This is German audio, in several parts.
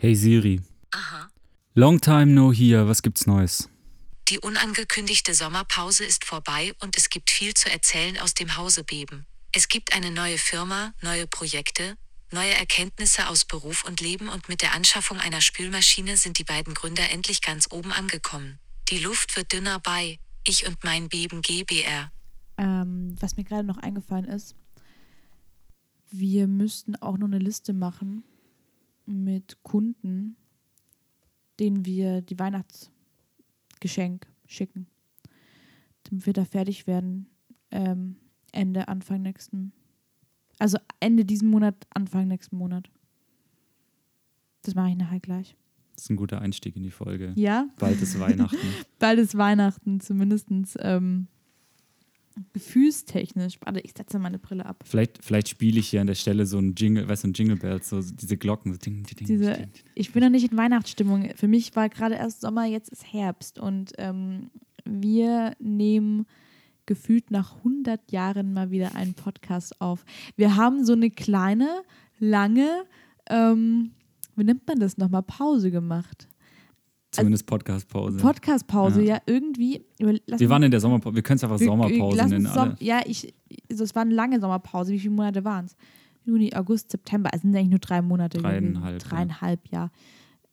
Hey Siri. Aha. Long time no here, was gibt's Neues? Die unangekündigte Sommerpause ist vorbei und es gibt viel zu erzählen aus dem Hause Beben. Es gibt eine neue Firma, neue Projekte, neue Erkenntnisse aus Beruf und Leben und mit der Anschaffung einer Spülmaschine sind die beiden Gründer endlich ganz oben angekommen. Die Luft wird dünner bei Ich und mein Beben GBR. Ähm, was mir gerade noch eingefallen ist, wir müssten auch noch eine Liste machen mit Kunden, denen wir die Weihnachtsgeschenk schicken, damit wir da fertig werden. Ähm, Ende, Anfang nächsten. Also Ende diesen Monat, Anfang nächsten Monat. Das mache ich nachher gleich. Das ist ein guter Einstieg in die Folge. Ja? Bald ist Weihnachten. Bald ist Weihnachten, zumindest ähm, gefühlstechnisch. Warte, ich setze meine Brille ab. Vielleicht, vielleicht spiele ich hier an der Stelle so ein Jingle, weißt du, ein Jingle Bells, so diese Glocken. So ding, ding, Diese, ding, ding. ich bin noch nicht in Weihnachtsstimmung. Für mich war gerade erst Sommer, jetzt ist Herbst. Und ähm, wir nehmen gefühlt nach 100 Jahren mal wieder einen Podcast auf. Wir haben so eine kleine, lange, ähm, wie nennt man das nochmal, Pause gemacht. Zumindest Podcast-Pause. Podcast-Pause, Ja. ja. irgendwie. lass wir waren in der Sommerpause. Wir können es einfach wir- Sommerpause lass nennen. Som- Alle. Ja, ich, also es war eine lange Sommerpause. Wie viele Monate waren es? Juni, August, September. Es sind eigentlich nur drei Monate. gewesen. Dreieinhalb, ja. Dreieinhalb, ja.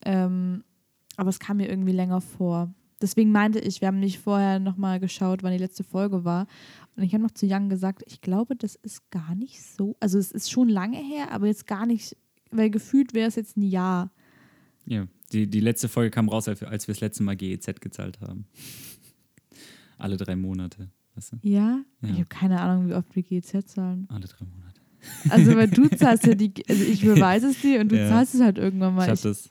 Ähm, aber es kam mir irgendwie länger vor. Deswegen meinte ich, wir haben nicht vorher nochmal geschaut, wann die letzte Folge war. Und ich habe noch zu Jan gesagt, ich glaube, das ist gar nicht so. Also es ist schon lange her, aber jetzt gar nicht, weil gefühlt wäre es jetzt ein Jahr. Ja, die, die letzte Folge kam raus, als wir das letzte Mal GEZ gezahlt haben. Alle drei Monate. Weißt du? Ja? Ja. Ich habe keine Ahnung, wie oft wir GZ zahlen. Alle drei Monate. Also, weil du zahlst ja die, also ich beweise es dir und du Ja. zahlst es halt irgendwann mal. Ich Ich, hatte das.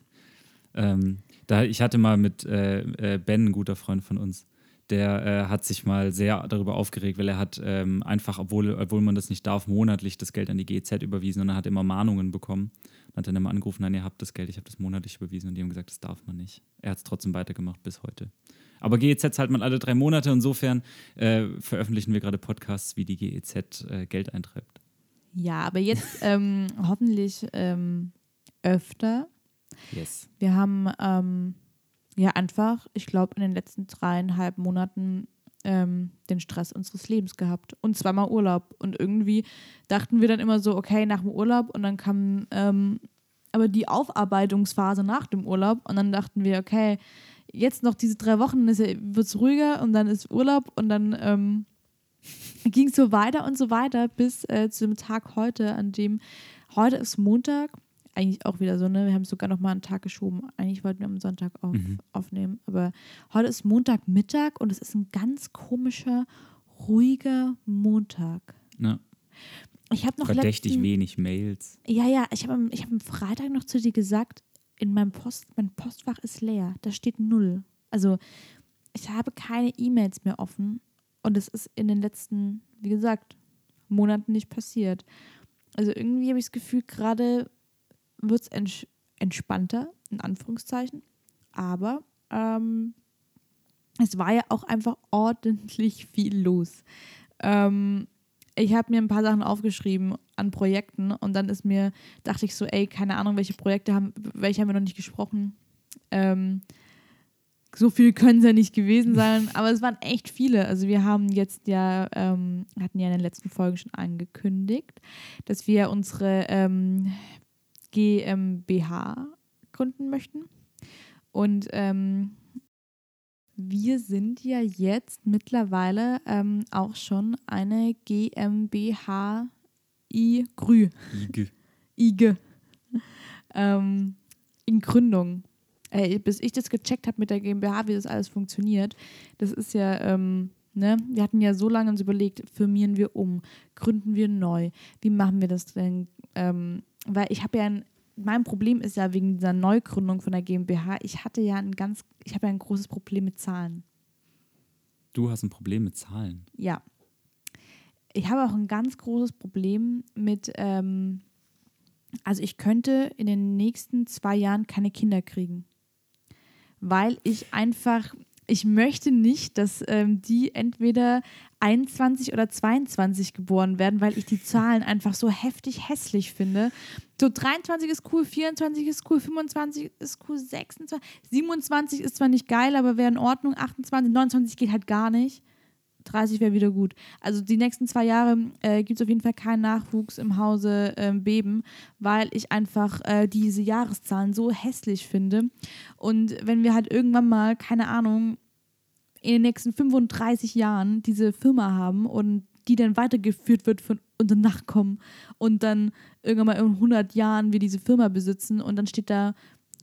Ähm, da, ich hatte mal mit äh, äh, Ben, ein guter Freund von uns, der äh, hat sich mal sehr darüber aufgeregt, weil er hat ähm, einfach, obwohl, obwohl man das nicht darf, monatlich das Geld an die GEZ überwiesen und er hat immer Mahnungen bekommen. Und hat dann immer angerufen, nein, ihr habt das Geld, ich habe das monatlich überwiesen und die haben gesagt, das darf man nicht. Er hat es trotzdem weitergemacht bis heute. Aber GEZ zahlt man alle drei Monate, insofern äh, veröffentlichen wir gerade Podcasts, wie die GEZ äh, Geld eintreibt. ja, aber jetzt ähm, hoffentlich ähm, öfter. Yes. Wir haben ähm, ja einfach, ich glaube, in den letzten dreieinhalb Monaten ähm, den Stress unseres Lebens gehabt. Und zweimal Urlaub. Und irgendwie dachten wir dann immer so, okay, nach dem Urlaub. Und dann kam ähm, aber die Aufarbeitungsphase nach dem Urlaub. Und dann dachten wir, okay, jetzt noch diese drei Wochen wird es ruhiger. Und dann ist Urlaub. Und dann ähm, ging es so weiter und so weiter bis äh, zum Tag heute, an dem heute ist Montag. Eigentlich auch wieder so, ne? Wir haben sogar noch mal einen Tag geschoben. Eigentlich wollten wir am Sonntag auf, Mhm. aufnehmen. Aber heute ist Montagmittag und es ist ein ganz komischer, ruhiger Montag. Ja. Ich habe noch Verdächtig letzten, wenig Mails. Ja, ja, ich habe am, ich hab am Freitag noch zu dir gesagt, in meinem Post, mein Postfach ist leer. Da steht null. Also ich habe keine E-Mails mehr offen und es ist in den letzten, wie gesagt, Monaten nicht passiert. Also irgendwie habe ich das Gefühl, gerade wird es ents entspannter, in Anführungszeichen. Aber ähm, es war ja auch einfach ordentlich viel los. Ähm, ich habe mir ein paar Sachen aufgeschrieben an Projekten und dann ist mir, dachte ich so, ey, keine Ahnung, welche Projekte haben, welche haben wir noch nicht gesprochen. Ähm, so viel können es ja nicht gewesen sein, aber es waren echt viele. Also wir haben jetzt ja, ähm, hatten ja in den letzten Folgen schon angekündigt, dass wir unsere ähm, GmbH gründen möchten. Und ähm, wir sind ja jetzt mittlerweile ähm, auch schon eine GmbH I Grü. Ige. IG. Ähm, in Gründung. Ey, bis ich das gecheckt habe mit der GmbH, wie das alles funktioniert, das ist ja, ähm, ne, wir hatten ja so lange uns überlegt, firmieren wir um, gründen wir neu, wie machen wir das denn? Ähm, weil ich habe ja ein, mein Problem ist ja wegen dieser Neugründung von der GmbH, ich hatte ja ein ganz, ich habe ja ein großes Problem mit Zahlen. Du hast ein Problem mit Zahlen. Ja. Ich habe auch ein ganz großes Problem mit, ähm, also ich könnte in den nächsten zwei Jahren keine Kinder kriegen. Weil ich einfach, ich möchte nicht, dass ähm, die entweder 21 oder 22 geboren werden, weil ich die Zahlen einfach so heftig hässlich finde. So 23 ist cool, 24 ist cool, 25 ist cool, 26, 27 ist zwar nicht geil, aber wäre in Ordnung, 28, 29 geht halt gar nicht. 30 wäre wieder gut. Also die nächsten zwei Jahre äh, gibt es auf jeden Fall keinen Nachwuchs im Hause äh, Beben, weil ich einfach äh, diese Jahreszahlen so hässlich finde. Und wenn wir halt irgendwann mal, keine Ahnung, in den nächsten 35 Jahren diese Firma haben und die dann weitergeführt wird von unseren Nachkommen und dann irgendwann mal in 100 Jahren wir diese Firma besitzen und dann steht da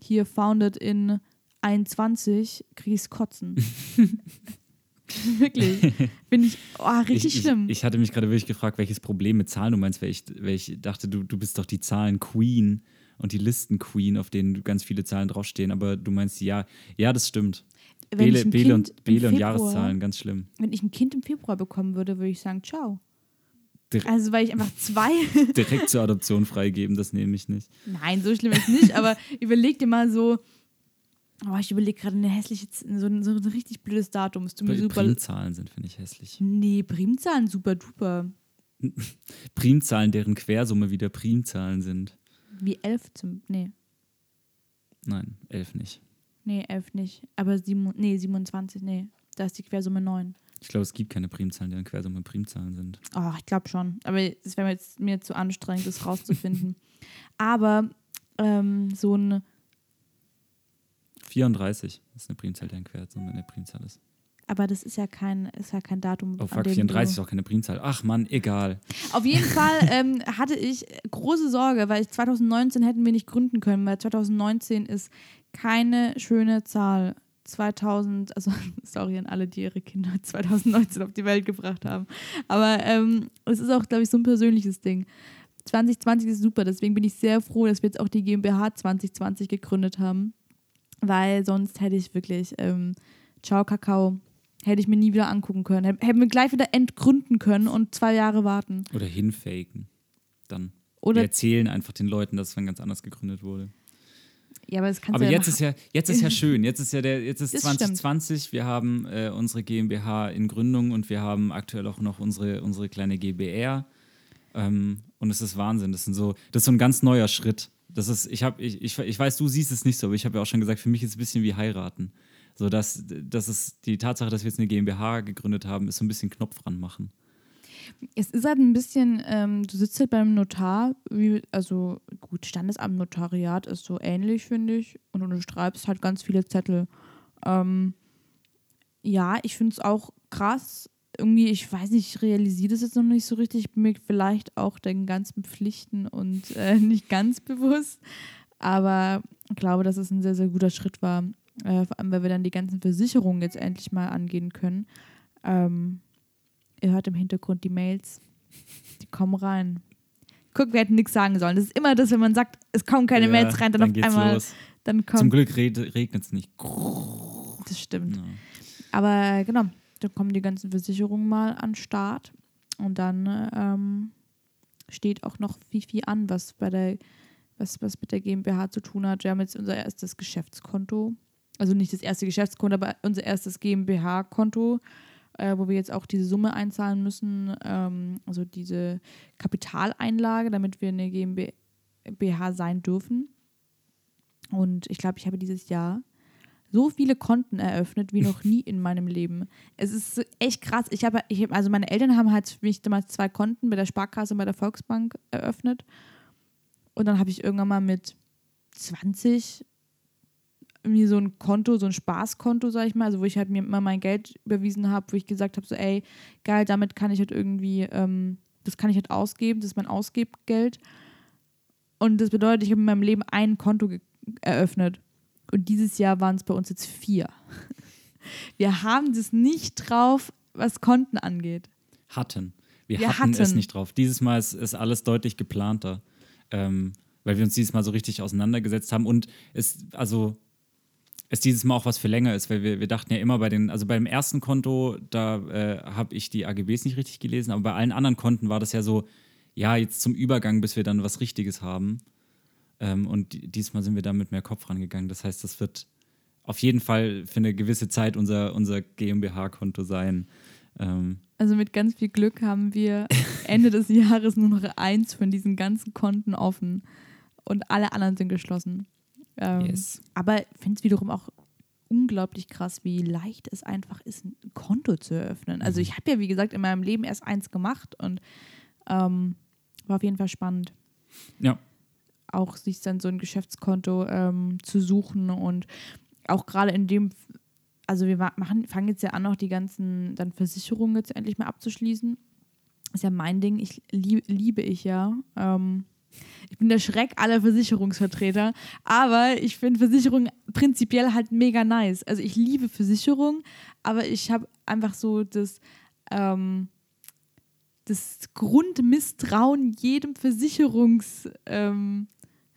hier founded in 21, kriege ich kotzen. wirklich. Finde ich oh, richtig ich, schlimm. Ich, ich, hatte mich gerade wirklich gefragt, welches Problem mit Zahlen du meinst, weil ich, weil ich dachte, du, du bist doch die Zahlen-Queen und die Listen-Queen, auf denen ganz viele Zahlen draufstehen. Aber du meinst ja, ja, das stimmt. Bele, Bele, und, Bele und Jahreszahlen, ganz schlimm. Wenn ich ein Kind im Februar bekommen würde, würde ich sagen, ciao. Dir also, weil ich einfach zwei. direkt zur Adoption freigeben, das nehme ich nicht. Nein, so schlimm ist nicht, aber überleg dir mal so, Oh, ich überlege gerade eine hässliche, so ein, so ein richtig blödes Datum. Es mir super Primzahlen sind, finde ich hässlich. Nee, Primzahlen super duper. Primzahlen, deren Quersumme wieder Primzahlen sind. Wie elf zum. Nee. Nein, elf nicht. Nee, elf nicht. Aber sieben, nee, 27, nee. Da ist die Quersumme 9. Ich glaube, es gibt keine Primzahlen, deren Quersumme Primzahlen sind. Oh, ich glaube schon. Aber es wäre mir jetzt mir zu anstrengend, das rauszufinden. Aber ähm, so ein 34 ist eine Primzahl, deren Quersumme eine Primzahl ist. Aber das ist ja kein, ist ja kein Datum. Oh fuck, 34 ist auch keine Primzahl. Ach Mann, egal. Auf jeden Fall ähm, hatte ich große Sorge, weil ich 2019 hätten wir nicht gründen können, weil 2019 ist keine schöne Zahl. 2000, also sorry an alle, die ihre Kinder 2019 auf die Welt gebracht haben. Aber ähm, es ist auch, glaube ich, so ein persönliches Ding. 2020 ist super, deswegen bin ich sehr froh, dass wir jetzt auch die GmbH 2020 gegründet haben weil sonst hätte ich wirklich, ähm, ciao Kakao, hätte ich mir nie wieder angucken können. Hätten wir gleich wieder entgründen können und zwei Jahre warten. Oder hinfaken. Dann. Oder wir erzählen einfach den Leuten, dass es dann ganz anders gegründet wurde. Ja, aber das kannst aber ja jetzt ist ja jetzt ist ja schön. Jetzt ist ja der jetzt ist 2020. Stimmt. Wir haben äh, unsere GmbH in Gründung und wir haben aktuell auch noch unsere unsere kleine GBR. Ähm, und es ist Wahnsinn. Das sind so das ist so ein ganz neuer Schritt. Das ist, ich, hab, ich, ich, ich weiß, du siehst es nicht so, aber ich habe ja auch schon gesagt, für mich ist es ein bisschen wie heiraten. So, dass, dass es die Tatsache, dass wir jetzt eine GmbH gegründet haben, ist so ein bisschen Knopf ranmachen. Es ist halt ein bisschen, ähm, du sitzt halt beim Notar, wie, also gut, Standesamt, Notariat ist so ähnlich, finde ich, und du schreibst halt ganz viele Zettel. Ähm, ja, ich finde es auch krass, irgendwie, ich weiß nicht, ich realisiere das jetzt noch nicht so richtig. Ich bin mir vielleicht auch den ganzen Pflichten und äh, nicht ganz bewusst. Aber ich glaube, dass es ein sehr, sehr guter Schritt war. Äh, vor allem, weil wir dann die ganzen Versicherungen jetzt endlich mal angehen können. Ähm, ihr hört im Hintergrund die Mails. Die kommen rein. Guck, wir hätten nichts sagen sollen. Das ist immer das, wenn man sagt, es kommen keine ja, Mails rein, dann, dann auf einmal. Los. Dann kommt, Zum Glück regnet es nicht. Das stimmt. Ja. Aber genau, da kommen die ganzen Versicherungen mal an den Start und dann ähm, steht auch noch viel, viel an, was bei der, was, was mit der GmbH zu tun hat. Wir haben jetzt unser erstes Geschäftskonto, also nicht das erste Geschäftskonto, aber unser erstes GmbH-Konto, äh, wo wir jetzt auch diese Summe einzahlen müssen, ähm, also diese Kapitaleinlage, damit wir eine GmbH sein dürfen. Und ich glaube, ich habe dieses Jahr so viele Konten eröffnet wie noch nie in meinem Leben. Es ist echt krass. Ich habe, ich hab, also meine Eltern haben halt für mich damals zwei Konten bei der Sparkasse und bei der Volksbank eröffnet. Und dann habe ich irgendwann mal mit 20 mir so ein Konto, so ein Spaßkonto, sag ich mal, also wo ich halt mir immer mein Geld überwiesen habe, wo ich gesagt habe, so ey, geil, damit kann ich halt irgendwie, ähm, das kann ich halt ausgeben, das ist mein Ausgebgeld. Und das bedeutet, ich habe in meinem Leben ein Konto eröffnet. Und dieses Jahr waren es bei uns jetzt vier. Wir haben das nicht drauf, was Konten angeht. Hatten. Wir, wir hatten, hatten, es nicht drauf. Dieses Mal ist, ist alles deutlich geplanter, ähm, weil wir uns dieses Mal so richtig auseinandergesetzt haben und es, also, es dieses Mal auch was für länger ist, weil wir, wir dachten ja immer bei den, also beim ersten Konto, da äh, habe ich die AGBs nicht richtig gelesen, aber bei allen anderen Konten war das ja so, ja, jetzt zum Übergang, bis wir dann was Richtiges haben. Ähm, und diesmal sind wir da mit mehr Kopf rangegangen. Das heißt, das wird auf jeden Fall für eine gewisse Zeit unser, unser GmbH-Konto sein. Ähm, Also mit ganz viel Glück haben wir Ende des Jahres nur noch eins von diesen ganzen Konten offen und alle anderen sind geschlossen. Ähm, yes. Aber ich finde es wiederum auch unglaublich krass, wie leicht es einfach ist, ein Konto zu eröffnen. Also Mhm. ich habe ja, wie gesagt, in meinem Leben erst eins gemacht und ähm, war auf jeden Fall spannend. Ja. Auch sich dann so ein Geschäftskonto ähm, zu suchen und auch gerade in dem, also wir machen, fangen jetzt ja an, auch die ganzen dann Versicherungen jetzt endlich mal abzuschließen. Ist ja mein Ding, ich lieb, liebe ich ja. Ähm, ich bin der Schreck aller Versicherungsvertreter, aber ich finde Versicherungen prinzipiell halt mega nice. Also ich liebe Versicherungen, aber ich habe einfach so das, ähm, das Grundmisstrauen jedem Versicherungs, ähm,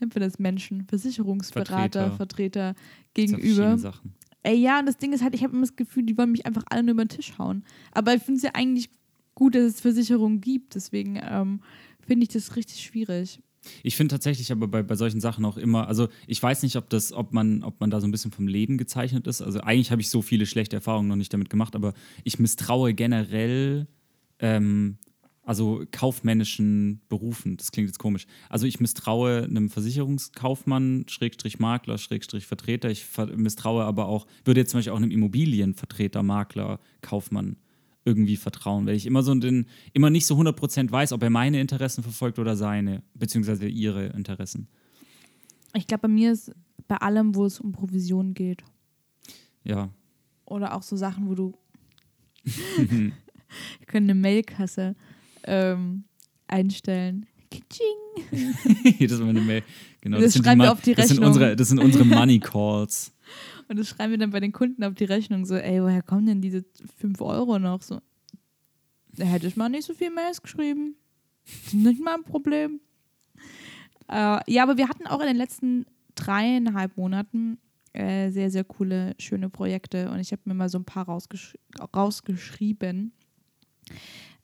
nennt man das Menschen, Versicherungsberater, Vertreter. Vertreter gegenüber. Sachen. Ey, ja, und das Ding ist halt, ich habe immer das Gefühl, die wollen mich einfach alle nur über den Tisch hauen. Aber ich finde es ja eigentlich gut, dass es Versicherungen gibt. Deswegen ähm, finde ich das richtig schwierig. Ich finde tatsächlich aber bei, bei solchen Sachen auch immer, also ich weiß nicht, ob das, ob man, ob man da so ein bisschen vom Leben gezeichnet ist. Also eigentlich habe ich so viele schlechte Erfahrungen noch nicht damit gemacht, aber ich misstraue generell ähm, also kaufmännischen Berufen. Das klingt jetzt komisch. Also ich misstraue einem Versicherungskaufmann, Schrägstrich Makler, Schrägstrich Vertreter. Ich misstraue aber auch, würde jetzt zum Beispiel auch einem Immobilienvertreter, Makler, Kaufmann irgendwie vertrauen, weil ich immer so den, immer nicht so 100% weiß, ob er meine Interessen verfolgt oder seine, beziehungsweise ihre Interessen. Ich glaube, bei mir ist bei allem, wo es um Provision geht. Ja. Oder auch so Sachen, wo du. Wir können eine Mailkasse ähm, einstellen. Kitsching. das ist meine Mail. Genau, Das sind schreiben wir auf die das sind Rechnung. unsere, das sind unsere Money Calls. Und das schreiben wir dann bei den Kunden auf die Rechnung so, ey, woher kommen denn diese 5 Euro noch? So, da hätte ich mal nicht so viel Mails geschrieben. Das ist nicht mein Problem. Äh, ja, aber wir hatten auch in den letzten dreieinhalb Monaten äh, sehr, sehr coole, schöne Projekte. Und ich habe mir mal so ein paar rausgesch rausgeschrieben,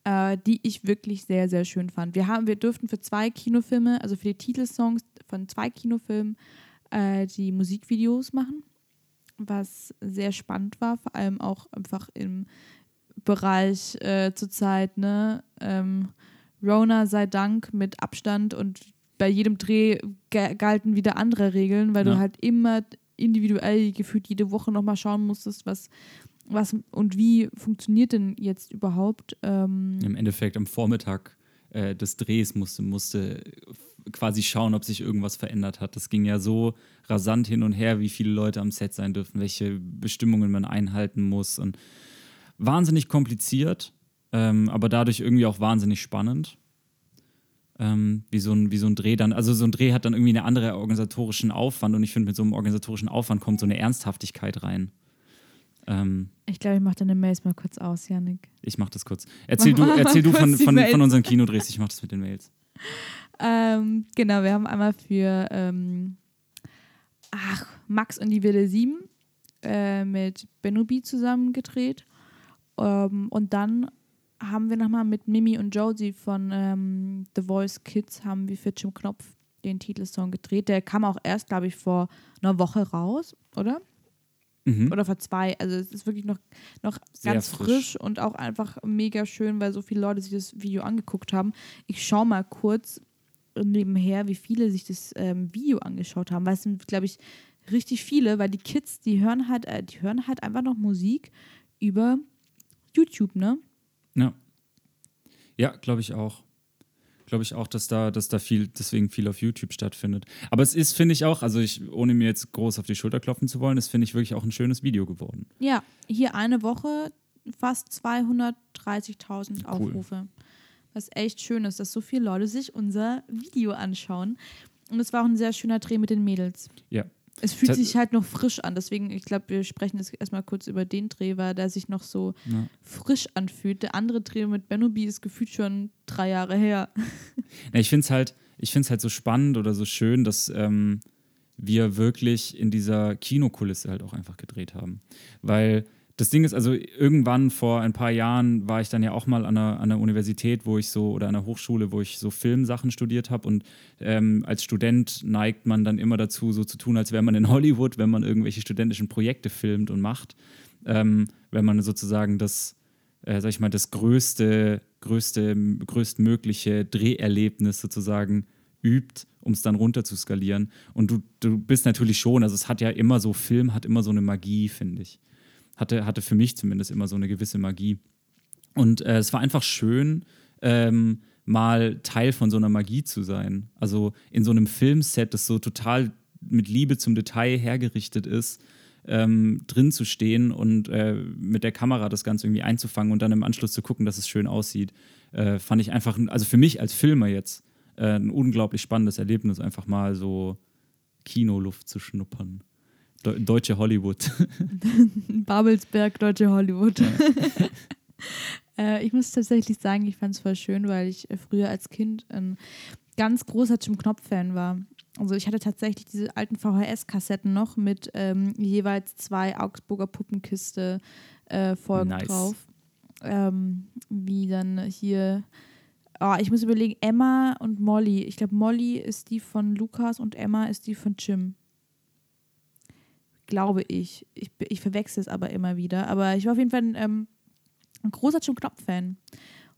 äh, die ich wirklich sehr, sehr schön fand. Wir, haben, wir durften für zwei Kinofilme, also für die Titelsongs von zwei Kinofilmen, äh, die Musikvideos machen, was sehr spannend war, vor allem auch einfach im Bereich äh, zurzeit, ne? Ähm, Rona sei Dank mit Abstand und bei jedem Dreh galten wieder andere Regeln, weil Ja. du halt immer individuell gefühlt jede Woche nochmal schauen musstest, was, was und wie funktioniert denn jetzt überhaupt. Ähm, Im Endeffekt am Vormittag äh, des Drehs musste, musste quasi schauen, ob sich irgendwas verändert hat. Das ging ja so rasant hin und her, wie viele Leute am Set sein dürfen, welche Bestimmungen man einhalten muss. Und wahnsinnig kompliziert, ähm, aber dadurch irgendwie auch wahnsinnig spannend. Ähm, wie, so ein, wie so ein Dreh dann, also so ein Dreh hat dann irgendwie einen anderen organisatorischen Aufwand und ich finde, mit so einem organisatorischen Aufwand kommt so eine Ernsthaftigkeit rein. Ähm, ich glaube, ich mache deine Mails mal kurz aus, Janik. ich mach das kurz. Erzähl du, Mach mal erzähl du von, von, von unseren Kinodrehs, ich mach das mit den Mails. Ähm, genau, wir haben einmal für ähm, ach, Max und die Wille 7 äh, mit Benubi zusammen gedreht. Ähm, und dann haben wir nochmal mit Mimi und Josie von ähm, The Voice Kids haben wir für Jim Knopf den Titelsong gedreht. Der kam auch erst, glaube ich, vor einer Woche raus, oder? Mhm. Oder vor zwei. Also es ist wirklich noch, noch Sehr ganz frisch. frisch. und auch einfach mega schön, weil so viele Leute sich das Video angeguckt haben. Ich schaue mal kurz nebenher, wie viele sich das ähm, Video angeschaut haben, weil es sind, glaube ich, richtig viele, weil die Kids, die hören halt, äh, die hören halt einfach noch Musik über YouTube, ne? Ja. Ja, glaube ich auch. Glaube ich auch, dass da, dass da viel, deswegen viel auf YouTube stattfindet. Aber es ist, finde ich auch, also ich, ohne mir jetzt groß auf die Schulter klopfen zu wollen, ist, finde ich, wirklich auch ein schönes Video geworden. Ja, hier eine Woche fast 230.000 Cool. Aufrufe. Was echt schön ist, dass so viele Leute sich unser Video anschauen. Und es war auch ein sehr schöner Dreh mit den Mädels. Ja. Es fühlt sich halt noch frisch an. Deswegen, ich glaube, wir sprechen jetzt erstmal kurz über den Dreh, weil der sich noch so Ja. frisch anfühlt. Der andere Dreh mit Benubi ist gefühlt schon drei Jahre her. Ja, ich finde es halt, ich find's halt so spannend oder so schön, dass ähm, wir wirklich in dieser Kinokulisse halt auch einfach gedreht haben. Weil das Ding ist, also irgendwann vor ein paar Jahren war ich dann ja auch mal an einer, an einer Universität, wo ich so, oder an einer Hochschule, wo ich so Filmsachen studiert habe. Und ähm, als Student neigt man dann immer dazu, so zu tun, als wäre man in Hollywood, wenn man irgendwelche studentischen Projekte filmt und macht. Ähm, wenn man sozusagen das, äh, sag ich mal, das größte, größte, größtmögliche Dreherlebnis sozusagen übt, um es dann runter zu skalieren. Und du, du bist natürlich schon, also es hat ja immer so, Film hat immer so eine Magie, finde ich hatte, hatte für mich zumindest immer so eine gewisse Magie. Und äh, es war einfach schön, ähm, mal Teil von so einer Magie zu sein. Also in so einem Filmset, das so total mit Liebe zum Detail hergerichtet ist, ähm, drin zu stehen und äh, mit der Kamera das Ganze irgendwie einzufangen und dann im Anschluss zu gucken, dass es schön aussieht, äh, fand ich einfach, also für mich als Filmer jetzt, äh, ein unglaublich spannendes Erlebnis, einfach mal so Kinoluft zu schnuppern. Deutsche Hollywood. Babelsberg, Deutsche Hollywood. Ja. äh, ich muss tatsächlich sagen, ich fand es voll schön, weil ich früher als Kind ein ganz großer Jim Knopf-Fan war. Also ich hatte tatsächlich diese alten VHS-Kassetten noch mit ähm, jeweils zwei Augsburger Puppenkiste äh, Folgen nice. drauf. Ähm, wie dann hier, oh, ich muss überlegen, Emma und Molly. Ich glaube, Molly ist die von Lukas und Emma ist die von Jim glaube ich. Ich, ich verwechsel es aber immer wieder. Aber ich war auf jeden Fall ein, ähm, ein großer Jim Knopf-Fan.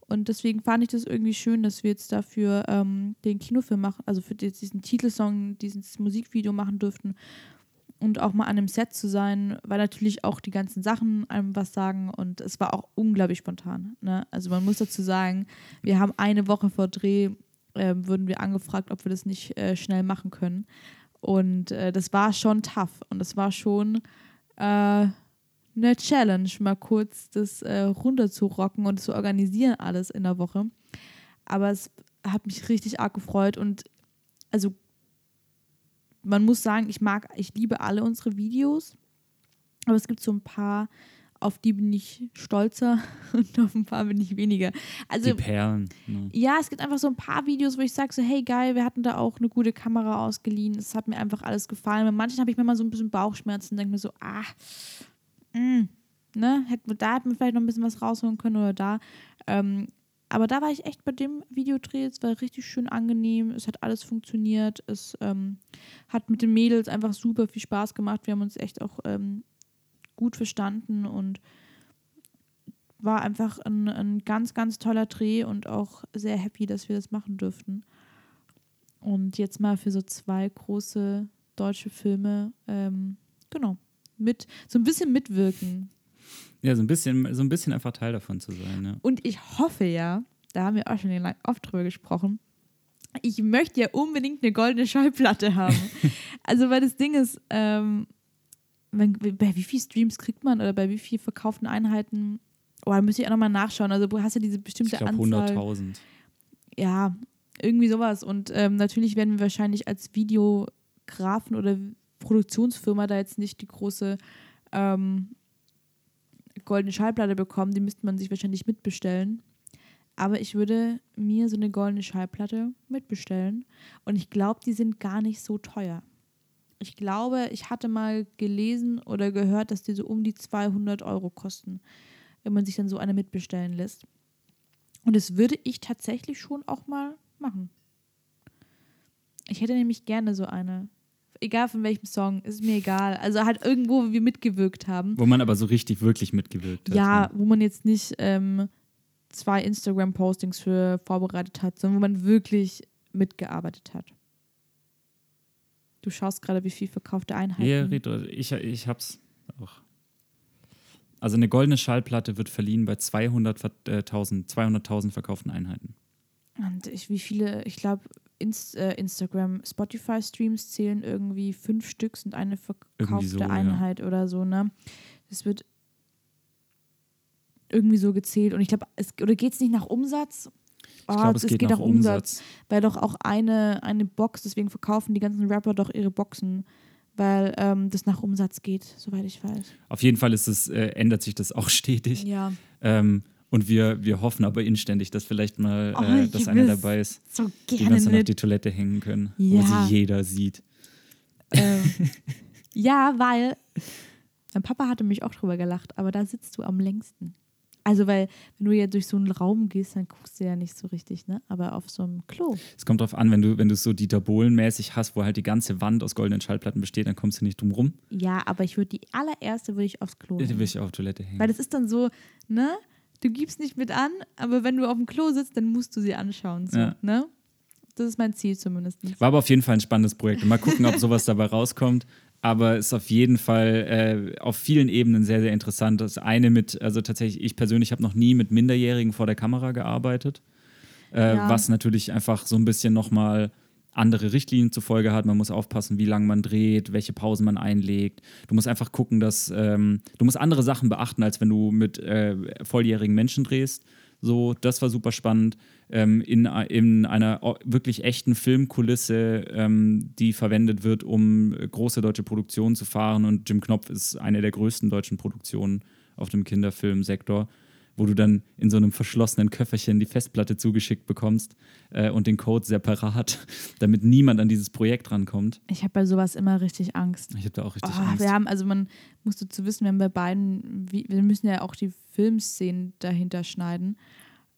Und deswegen fand ich das irgendwie schön, dass wir jetzt dafür ähm, den Kinofilm machen, also für diesen Titelsong, dieses Musikvideo machen durften und auch mal an einem Set zu sein, weil natürlich auch die ganzen Sachen einem was sagen und es war auch unglaublich spontan. Ne? Also man muss dazu sagen, wir haben eine Woche vor Dreh, äh, wurden wir angefragt, ob wir das nicht äh, schnell machen können. Und äh, das war schon tough und das war schon äh, eine Challenge, mal kurz das äh, runterzurocken und zu organisieren alles in der Woche. Aber es hat mich richtig arg gefreut und also man muss sagen, ich mag, ich liebe alle unsere Videos, aber es gibt so ein paar auf die bin ich stolzer und auf ein paar bin ich weniger. Also, die Perlen. Ne? Ja, es gibt einfach so ein paar Videos, wo ich sage so, hey geil, wir hatten da auch eine gute Kamera ausgeliehen. Es hat mir einfach alles gefallen. Bei manchen habe ich mir mal so ein bisschen Bauchschmerzen und denke mir so, ah, mh, mm, ne, hätten da hätten wir vielleicht noch ein bisschen was rausholen können oder da. Ähm, aber da war ich echt bei dem Videodreh, es war richtig schön angenehm, es hat alles funktioniert, es ähm, hat mit den Mädels einfach super viel Spaß gemacht. Wir haben uns echt auch ähm, gut verstanden und war einfach ein, ein ganz, ganz toller Dreh und auch sehr happy, dass wir das machen durften. Und jetzt mal für so zwei große deutsche Filme, ähm, genau, mit so ein bisschen mitwirken. Ja, so ein bisschen, so ein bisschen einfach Teil davon zu sein. Ja. Und ich hoffe ja, da haben wir auch schon oft drüber gesprochen, ich möchte ja unbedingt eine goldene Schallplatte haben. also, weil das Ding ist, ähm, bei wie viel Streams kriegt man oder bei wie viel verkauften Einheiten? Oh, da müsste ich auch nochmal nachschauen. Also du hast ja diese bestimmte ich glaub, Anzahl. 100.000. Ja, irgendwie sowas. Und ähm, natürlich werden wir wahrscheinlich als Videografen oder Produktionsfirma da jetzt nicht die große ähm, goldene Schallplatte bekommen. Die müsste man sich wahrscheinlich mitbestellen. Aber ich würde mir so eine goldene Schallplatte mitbestellen. Und ich glaube, die sind gar nicht so teuer. Ich glaube, ich hatte mal gelesen oder gehört, dass die so um die 200 Euro kosten, wenn man sich dann so eine mitbestellen lässt. Und das würde ich tatsächlich schon auch mal machen. Ich hätte nämlich gerne so eine. Egal von welchem Song, ist mir egal. Also halt irgendwo, wo wir mitgewirkt haben. Wo man aber so richtig, wirklich mitgewirkt hat. Ja, wo man jetzt nicht ähm, zwei Instagram-Postings für vorbereitet hat, sondern wo man wirklich mitgearbeitet hat. Du schaust gerade, wie viel verkaufte Einheiten. Ja, Rito, ich, ich hab's auch. Also eine goldene Schallplatte wird verliehen bei 200.000 äh, 200 verkauften Einheiten. Und ich, wie viele, ich glaube, Inst, äh, Instagram, Spotify-Streams zählen irgendwie fünf Stück sind eine verkaufte so, Einheit ja. oder so, ne? Das wird irgendwie so gezählt. Und ich glaube, es oder geht es nicht nach Umsatz? Oh, ich glaube, es, es, geht, geht nach Umsatz. Umsatz. Weil doch auch eine, eine Box, deswegen verkaufen die ganzen Rapper doch ihre Boxen, weil ähm, das nach Umsatz geht, soweit ich weiß. Auf jeden Fall ist es, äh, ändert sich das auch stetig. Ja. Ähm, und wir, wir hoffen aber inständig, dass vielleicht mal, oh, äh, dass einer dabei ist, so die wir uns dann auf die Toilette hängen können, ja. wo sie jeder sieht. Ähm, ja, weil Mein Papa hatte mich auch drüber gelacht, aber da sitzt du am längsten. Also, weil, wenn du ja durch so einen Raum gehst, dann guckst du ja nicht so richtig, ne? Aber auf so einem Klo. Es kommt drauf an, wenn du, wenn du so Dieter Bohlen-mäßig hast, wo halt die ganze Wand aus goldenen Schallplatten besteht, dann kommst du nicht drum rum. Ja, aber ich würde die allererste würde ich aufs Klo. Da hängen. will ich auf Toilette hängen. Weil das ist dann so, ne? Du gibst nicht mit an, aber wenn du auf dem Klo sitzt, dann musst du sie anschauen. So, Ja. ne? Das ist mein Ziel zumindest. War aber auf jeden Fall ein spannendes Projekt. Mal gucken, ob sowas dabei rauskommt. Aber ist auf jeden Fall äh, auf vielen Ebenen sehr, sehr interessant. Das eine mit, also tatsächlich, ich persönlich habe noch nie mit Minderjährigen vor der Kamera gearbeitet. Äh, Ja. Was natürlich einfach so ein bisschen nochmal andere Richtlinien zur Folge hat. Man muss aufpassen, wie lange man dreht, welche Pausen man einlegt. Du musst einfach gucken, dass ähm, du musst andere Sachen beachten, als wenn du mit äh, volljährigen Menschen drehst. So, das war super spannend. Ähm, in, in einer wirklich echten Filmkulisse, ähm, die verwendet wird, um äh, große deutsche Produktionen zu fahren. Und Jim Knopf ist eine der größten deutschen Produktionen auf dem Kinderfilmsektor, wo du dann in so einem verschlossenen Köfferchen die Festplatte zugeschickt bekommst äh, und den Code separat, damit niemand an dieses Projekt rankommt. Ich habe bei sowas immer richtig Angst. Ich habe da auch richtig Oh, Angst. wir haben, also man muss dazu wissen, wir haben bei beiden, wir müssen ja auch die Filmszenen dahinter schneiden.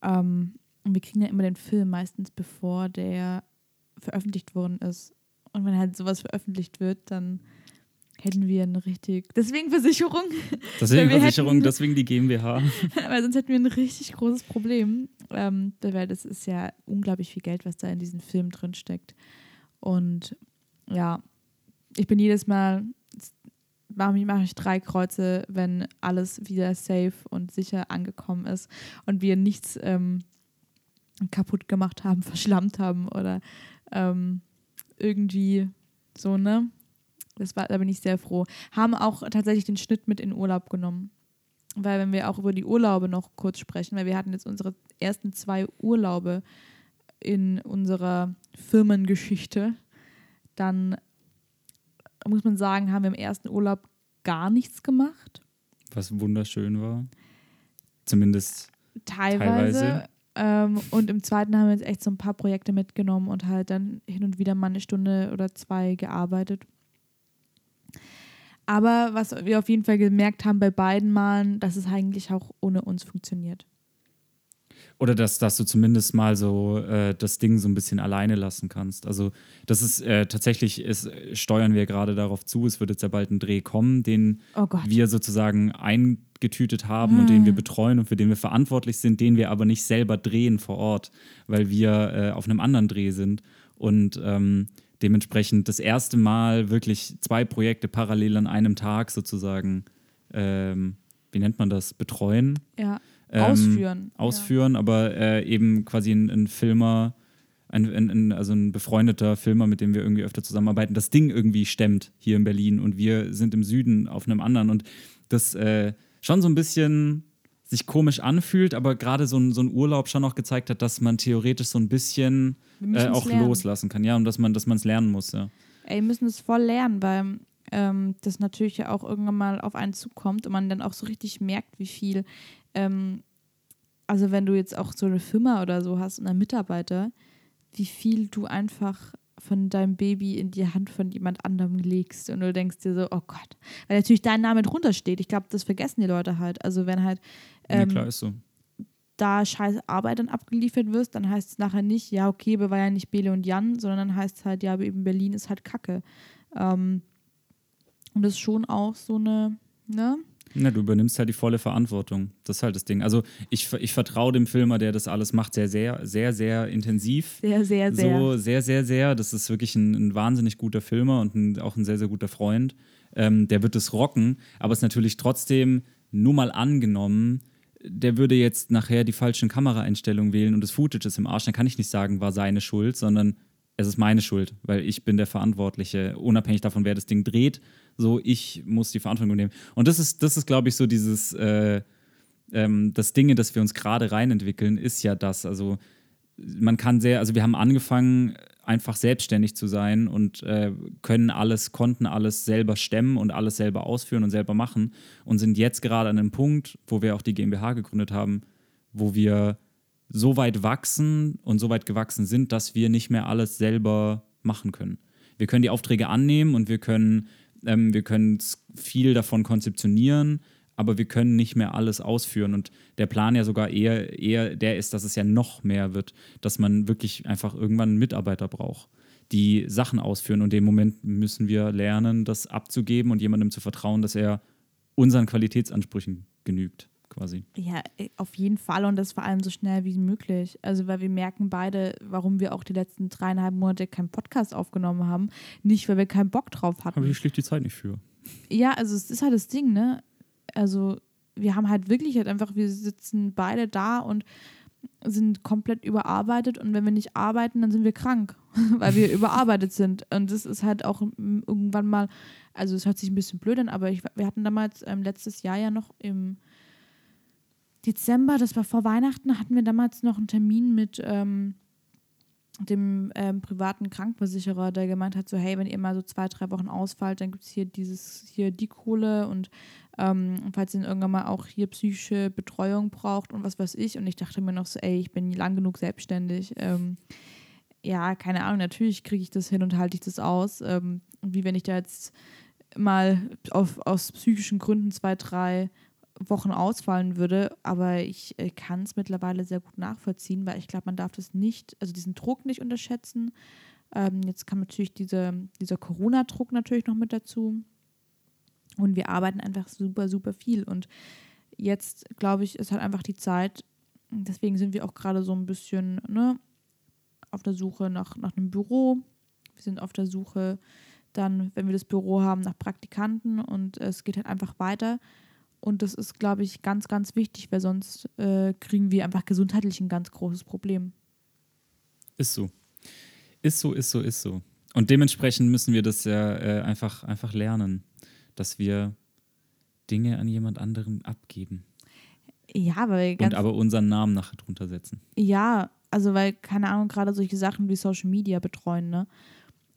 Ähm, und wir kriegen ja immer den Film meistens, bevor der veröffentlicht worden ist. Und wenn halt sowas veröffentlicht wird, dann hätten wir eine richtig. Deswegen Versicherung, deswegen Versicherung, hätten- deswegen die GmbH. weil sonst hätten wir ein richtig großes Problem. Ähm, weil das ist ja unglaublich viel Geld, was da in diesen Film drin steckt. Und ja, ich bin jedes Mal, mache ich, mach ich drei Kreuze, wenn alles wieder safe und sicher angekommen ist und wir nichts ähm, kaputt gemacht haben, verschlammt haben oder ähm, irgendwie so, ne? Das war, da bin ich sehr froh. Haben auch tatsächlich den Schnitt mit in Urlaub genommen. Weil wenn wir auch über die Urlaube noch kurz sprechen, weil wir hatten jetzt unsere ersten zwei Urlaube in unserer Firmengeschichte, dann muss man sagen, haben wir im ersten Urlaub gar nichts gemacht. Was wunderschön war. Zumindest Teilweise. Teilweise. Ähm, und im zweiten haben wir jetzt echt so ein paar Projekte mitgenommen und halt dann hin und wieder mal eine Stunde oder zwei gearbeitet. Aber was wir auf jeden Fall gemerkt haben bei beiden Malen, dass es eigentlich auch ohne uns funktioniert. Oder dass, dass du zumindest mal so äh, das Ding so ein bisschen alleine lassen kannst. Also das ist äh, tatsächlich, ist, steuern wir gerade darauf zu, es wird jetzt ja bald ein Dreh kommen, den Oh wir sozusagen eingetütet haben und den wir betreuen und für den wir verantwortlich sind, den wir aber nicht selber drehen vor Ort, weil wir äh, auf einem anderen Dreh sind. Und ähm, dementsprechend das erste Mal wirklich zwei Projekte parallel an einem Tag sozusagen, ähm, wie nennt man das, betreuen Ja. ähm, Ausführen. ausführen, aber äh, eben quasi ein, ein Filmer, ein, ein, ein, also ein befreundeter Filmer, mit dem wir irgendwie öfter zusammenarbeiten, das Ding irgendwie stemmt hier in Berlin und wir sind im Süden auf einem anderen und das äh, schon so ein bisschen sich komisch anfühlt, aber gerade so ein, so ein Urlaub schon auch gezeigt hat, dass man theoretisch so ein bisschen äh, auch lernen. loslassen kann, ja, und dass man dass man es lernen muss, ja. Ey, wir müssen es voll lernen, weil ähm, das natürlich ja auch irgendwann mal auf einen zukommt und man dann auch so richtig merkt, wie viel, ähm, also wenn du jetzt auch so eine Firma oder so hast und einen Mitarbeiter, wie viel du einfach von deinem Baby in die Hand von jemand anderem legst und du denkst dir so, oh Gott, weil natürlich dein Name drunter steht. Ich glaube, das vergessen die Leute halt. Also wenn halt ja ähm, klar ist so. da scheiß Arbeit dann abgeliefert wirst, dann heißt es nachher nicht, ja, okay, aber war ja nicht Bele und Jan, sondern dann heißt es halt, ja, aber eben Berlin ist halt Kacke. Ähm, und das ist schon auch so eine, ne? Na, du übernimmst halt die volle Verantwortung. Das ist halt das Ding. Also ich, ich vertraue dem Filmer, der das alles macht, sehr, sehr, sehr, sehr intensiv. Sehr, sehr, sehr. So sehr, sehr, sehr. Das ist wirklich ein, ein wahnsinnig guter Filmer und ein, auch ein sehr, sehr guter Freund. Ähm, der wird es rocken, aber es ist natürlich trotzdem nur mal angenommen, der würde jetzt nachher die falschen Kameraeinstellungen wählen und das Footage ist im Arsch, dann kann ich nicht sagen, war seine Schuld, sondern es ist meine Schuld, weil ich bin der Verantwortliche, unabhängig davon, wer das Ding dreht. So, ich muss die Verantwortung nehmen. Und das ist, das ist, glaube ich, so dieses, äh, ähm, das Dinge, das wir uns gerade reinentwickeln, ist ja das. Also man kann sehr, also wir haben angefangen, einfach selbstständig zu sein und äh, können alles, konnten alles selber stemmen und alles selber ausführen und selber machen und sind jetzt gerade an einem Punkt, wo wir auch die GmbH gegründet haben, wo wir so weit wachsen und so weit gewachsen sind, dass wir nicht mehr alles selber machen können. Wir können die Aufträge annehmen und wir können ähm, wir können viel davon konzeptionieren, aber wir können nicht mehr alles ausführen. Und der Plan ja sogar eher, eher der ist, dass es ja noch mehr wird, dass man wirklich einfach irgendwann Mitarbeiter braucht, die Sachen ausführen. Und dem Moment müssen wir lernen, das abzugeben und jemandem zu vertrauen, dass er unseren Qualitätsansprüchen genügt. Quasi. Ja, äh, auf jeden Fall und das vor allem so schnell wie möglich. Also, weil wir merken beide, warum wir auch die letzten dreieinhalb Monate keinen Podcast aufgenommen haben. Nicht, weil wir keinen Bock drauf hatten. Aber ich schlicht die Zeit nicht für. Ja, also es ist halt das Ding, ne? also wir haben halt wirklich halt einfach, wir sitzen beide da und sind komplett überarbeitet und wenn wir nicht arbeiten, dann sind wir krank, weil wir überarbeitet sind. Und das ist halt auch irgendwann mal, also es hört sich ein bisschen blöd an, aber ich, wir hatten damals ähm, letztes Jahr ja noch im Dezember, das war vor Weihnachten, hatten wir damals noch einen Termin mit ähm, dem ähm, privaten Krankenversicherer, der gemeint hat, so hey, wenn ihr mal so zwei, drei Wochen ausfallt, dann gibt es hier dieses, hier die Kohle und ähm, falls ihr irgendwann mal auch hier psychische Betreuung braucht und was weiß ich. Und ich dachte mir noch so, ey, ich bin lang genug selbstständig. Ähm, ja, keine Ahnung, natürlich kriege ich das hin und halte ich das aus. Ähm, wie wenn ich da jetzt mal auf, aus psychischen Gründen zwei, drei Wochen ausfallen würde, aber ich äh, kann es mittlerweile sehr gut nachvollziehen, weil ich glaube, man darf das nicht, also diesen Druck nicht unterschätzen. Ähm, jetzt kam natürlich diese, dieser Corona-Druck natürlich noch mit dazu. Und wir arbeiten einfach super, super viel. Und jetzt, glaube ich, ist halt einfach die Zeit, deswegen sind wir auch gerade so ein bisschen ne, auf der Suche nach, nach einem Büro. Wir sind auf der Suche dann, wenn wir das Büro haben, nach Praktikanten und es geht halt einfach weiter. Und das ist, glaube ich, ganz, ganz wichtig, weil sonst äh, kriegen wir einfach gesundheitlich ein ganz großes Problem. Ist so. Ist so, ist so, ist so. Und dementsprechend müssen wir das ja äh, einfach, einfach lernen, dass wir Dinge an jemand anderem abgeben. Ja, weil Und aber unseren Namen nachher drunter setzen. Ja, also weil, keine Ahnung, gerade solche Sachen wie Social Media betreuen, ne?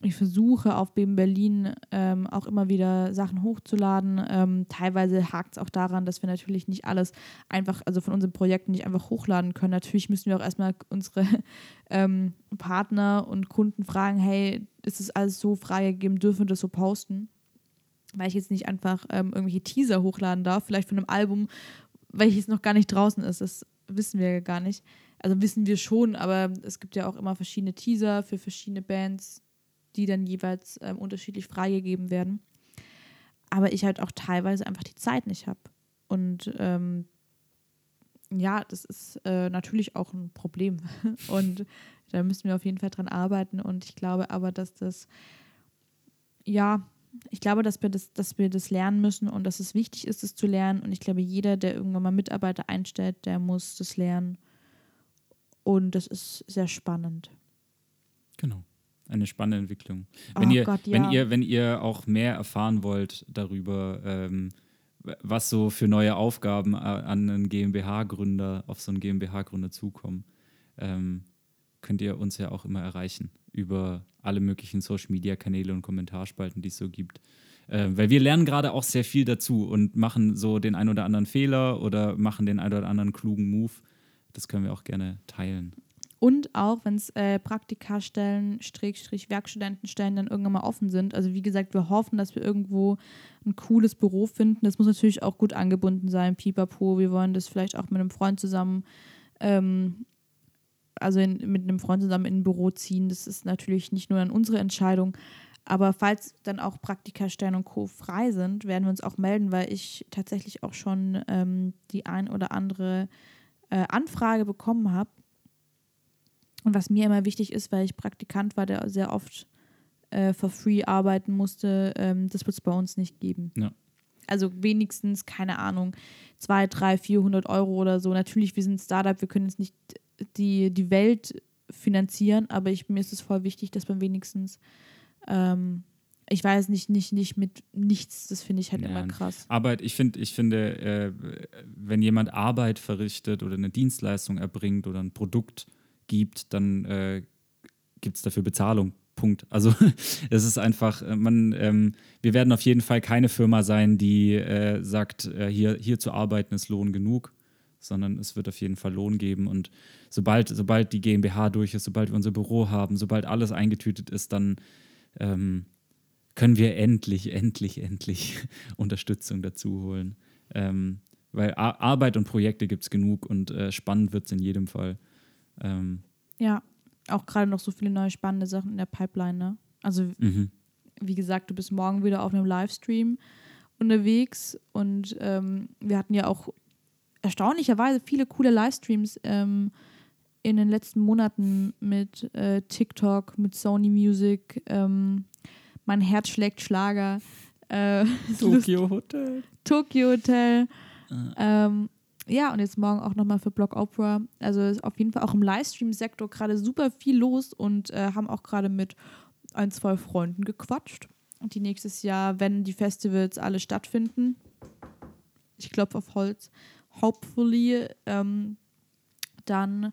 Ich versuche auf BEM Berlin ähm, auch immer wieder Sachen hochzuladen. Ähm, teilweise hakt es auch daran, dass wir natürlich nicht alles einfach, also von unseren Projekten nicht einfach hochladen können. Natürlich müssen wir auch erstmal unsere ähm, Partner und Kunden fragen, hey, ist das alles so freigegeben, dürfen wir das so posten? Weil ich jetzt nicht einfach ähm, irgendwelche Teaser hochladen darf, vielleicht von einem Album, welches noch gar nicht draußen ist. Das wissen wir ja gar nicht. Also wissen wir schon, aber es gibt ja auch immer verschiedene Teaser für verschiedene Bands, die dann jeweils ähm, unterschiedlich freigegeben werden. Aber ich halt auch teilweise einfach die Zeit nicht habe. Und ähm, ja, das ist äh, natürlich auch ein Problem. Und da müssen wir auf jeden Fall dran arbeiten. Und ich glaube aber, dass das, ja, ich glaube, dass wir das, dass wir das lernen müssen und dass es wichtig ist, es zu lernen. Und ich glaube, jeder, der irgendwann mal Mitarbeiter einstellt, der muss das lernen. Und das ist sehr spannend. Genau eine spannende Entwicklung. Wenn, oh ihr, Gott, ja. wenn, ihr, wenn ihr auch mehr erfahren wollt darüber, ähm, was so für neue Aufgaben an einen GmbH-Gründer, auf so einen GmbH-Gründer zukommen, ähm, könnt ihr uns ja auch immer erreichen über alle möglichen Social-Media-Kanäle und Kommentarspalten, die es so gibt. Äh, weil wir lernen gerade auch sehr viel dazu und machen so den ein oder anderen Fehler oder machen den ein oder anderen klugen Move. Das können wir auch gerne teilen. Und auch, wenn es äh, Praktikastellen, Strich, Werkstudentenstellen dann irgendwann mal offen sind. Also wie gesagt, wir hoffen, dass wir irgendwo ein cooles Büro finden. Das muss natürlich auch gut angebunden sein, pipapo. Wir wollen das vielleicht auch mit einem Freund zusammen, ähm, also in, mit einem Freund zusammen in ein Büro ziehen. Das ist natürlich nicht nur dann unsere Entscheidung. Aber falls dann auch Praktikastellen und Co. frei sind, werden wir uns auch melden, weil ich tatsächlich auch schon ähm, die ein oder andere äh, Anfrage bekommen habe und was mir immer wichtig ist, weil ich Praktikant war, der sehr oft äh, for free arbeiten musste, ähm, das wird es bei uns nicht geben. Ja. Also wenigstens, keine Ahnung, 2, 3, 400 Euro oder so. Natürlich, wir sind ein Startup, wir können jetzt nicht die, die Welt finanzieren, aber ich, mir ist es voll wichtig, dass man wenigstens, ähm, ich weiß nicht, nicht, nicht mit nichts, das finde ich halt ja, immer krass. Arbeit, ich, find, ich finde, äh, wenn jemand Arbeit verrichtet oder eine Dienstleistung erbringt oder ein Produkt gibt, dann äh, gibt es dafür Bezahlung. Punkt. Also es ist einfach, äh, man, ähm, wir werden auf jeden Fall keine Firma sein, die äh, sagt, äh, hier, hier zu arbeiten ist Lohn genug, sondern es wird auf jeden Fall Lohn geben. Und sobald, sobald die GmbH durch ist, sobald wir unser Büro haben, sobald alles eingetütet ist, dann ähm, können wir endlich, endlich, endlich Unterstützung dazu holen. Ähm, weil Ar Arbeit und Projekte gibt es genug und äh, spannend wird es in jedem Fall. Ähm, Ja, auch gerade noch so viele neue spannende Sachen in der Pipeline, ne? Also, mhm. wie gesagt, du bist morgen wieder auf einem Livestream unterwegs und ähm, wir hatten ja auch erstaunlicherweise viele coole Livestreams ähm, in den letzten Monaten mit äh, TikTok, mit Sony Music, ähm, mein Herz schlägt Schlager, äh. Tokyo Hotel. Tokyo Hotel. Ähm, ja, und jetzt morgen auch nochmal für Block Opera. Also ist auf jeden Fall auch im Livestream-Sektor gerade super viel los und äh, haben auch gerade mit ein, zwei Freunden gequatscht. Und die nächstes Jahr, wenn die Festivals alle stattfinden, ich klopfe auf Holz, hopefully, ähm, dann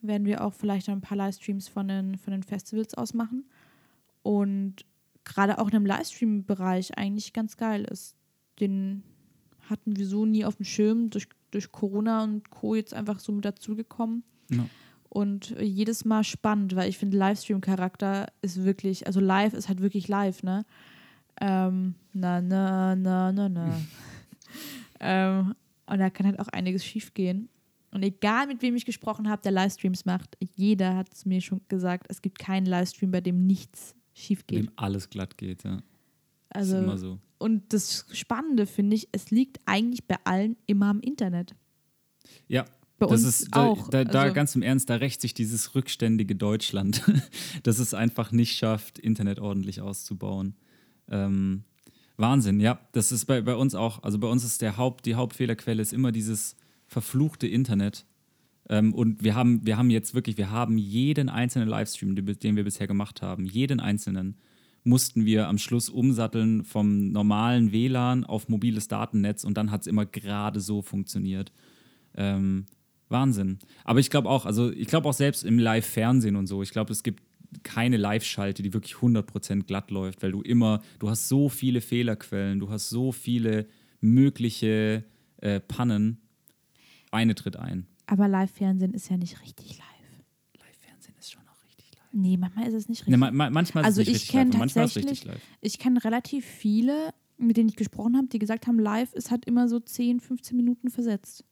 werden wir auch vielleicht ein paar Livestreams von den, von den Festivals aus machen. Und gerade auch in dem Livestream-Bereich eigentlich ganz geil ist. Den hatten wir so nie auf dem Schirm, durch, durch Corona und Co. jetzt einfach so mit dazugekommen. Ja. Und jedes Mal spannend, weil ich finde, Livestream-Charakter ist wirklich, also live ist halt wirklich live, ne? Ähm, na, na, na, na, na. ähm, und da kann halt auch einiges schief gehen. Und egal mit wem ich gesprochen habe, der Livestreams macht, jeder hat es mir schon gesagt, es gibt keinen Livestream, bei dem nichts schief geht. Dem alles glatt geht, ja. Also, ist immer so. Und das Spannende finde ich, es liegt eigentlich bei allen immer am Internet. Ja, Bei das uns ist da, auch. Da, da Also- ganz im Ernst, da rächt sich dieses rückständige Deutschland, das es einfach nicht schafft, Internet ordentlich auszubauen. Ähm, Wahnsinn, ja. Das ist bei, bei uns auch. Also bei uns ist der Haupt, die Hauptfehlerquelle ist immer dieses verfluchte Internet. Ähm, und wir haben, wir haben jetzt wirklich, wir haben jeden einzelnen Livestream, den wir bisher gemacht haben, jeden einzelnen mussten wir am Schluss umsatteln vom normalen WLAN auf mobiles Datennetz und dann hat es immer gerade so funktioniert. Ähm, Wahnsinn. Aber ich glaube auch, also ich glaube auch selbst im Live-Fernsehen und so, ich glaube, es gibt keine Live-Schalte, die wirklich 100% glatt läuft, weil du immer, du hast so viele Fehlerquellen, du hast so viele mögliche äh, Pannen. Eine tritt ein. Aber Live-Fernsehen ist ja nicht richtig live. Live-Fernsehen ist schon auch richtig live. Nee, manchmal ist es nicht richtig. Ne, ma ma manchmal ist Also es nicht ich richtig live, manchmal ist es richtig live. ich kenne relativ viele, mit denen ich gesprochen habe, die gesagt haben, live ist halt immer so 10, 15 Minuten versetzt.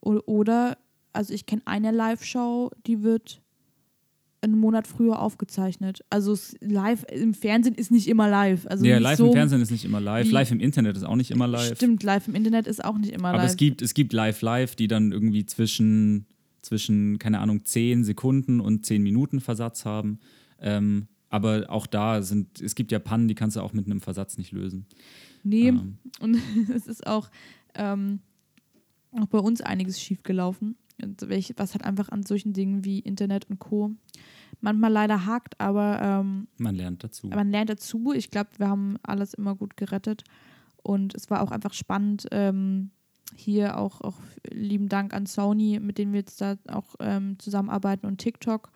O- Oder, also ich kenne eine Live-Show, die wird einen Monat früher aufgezeichnet. Also es- live im Fernsehen ist nicht immer live. Also ja, live so, im Fernsehen ist nicht immer live. Live im Internet ist auch nicht immer live. Stimmt, live im Internet ist auch nicht immer Aber live. es gibt, es gibt live live, die dann irgendwie zwischen, zwischen, keine Ahnung, 10 Sekunden und 10 Minuten Versatz haben. Ähm, aber auch da sind, es gibt ja Pannen, die kannst du auch mit einem Versatz nicht lösen. Nee, Ähm, und es ist auch, ähm, auch bei uns einiges schiefgelaufen. Und welch- Was hat einfach an solchen Dingen wie Internet und Co. manchmal leider hakt, aber ähm, man lernt dazu. man lernt dazu. Ich glaube, wir haben alles immer gut gerettet. Und es war auch einfach spannend. Ähm, hier auch, auch lieben Dank an Sony, mit denen wir jetzt da auch ähm, zusammenarbeiten und TikTok.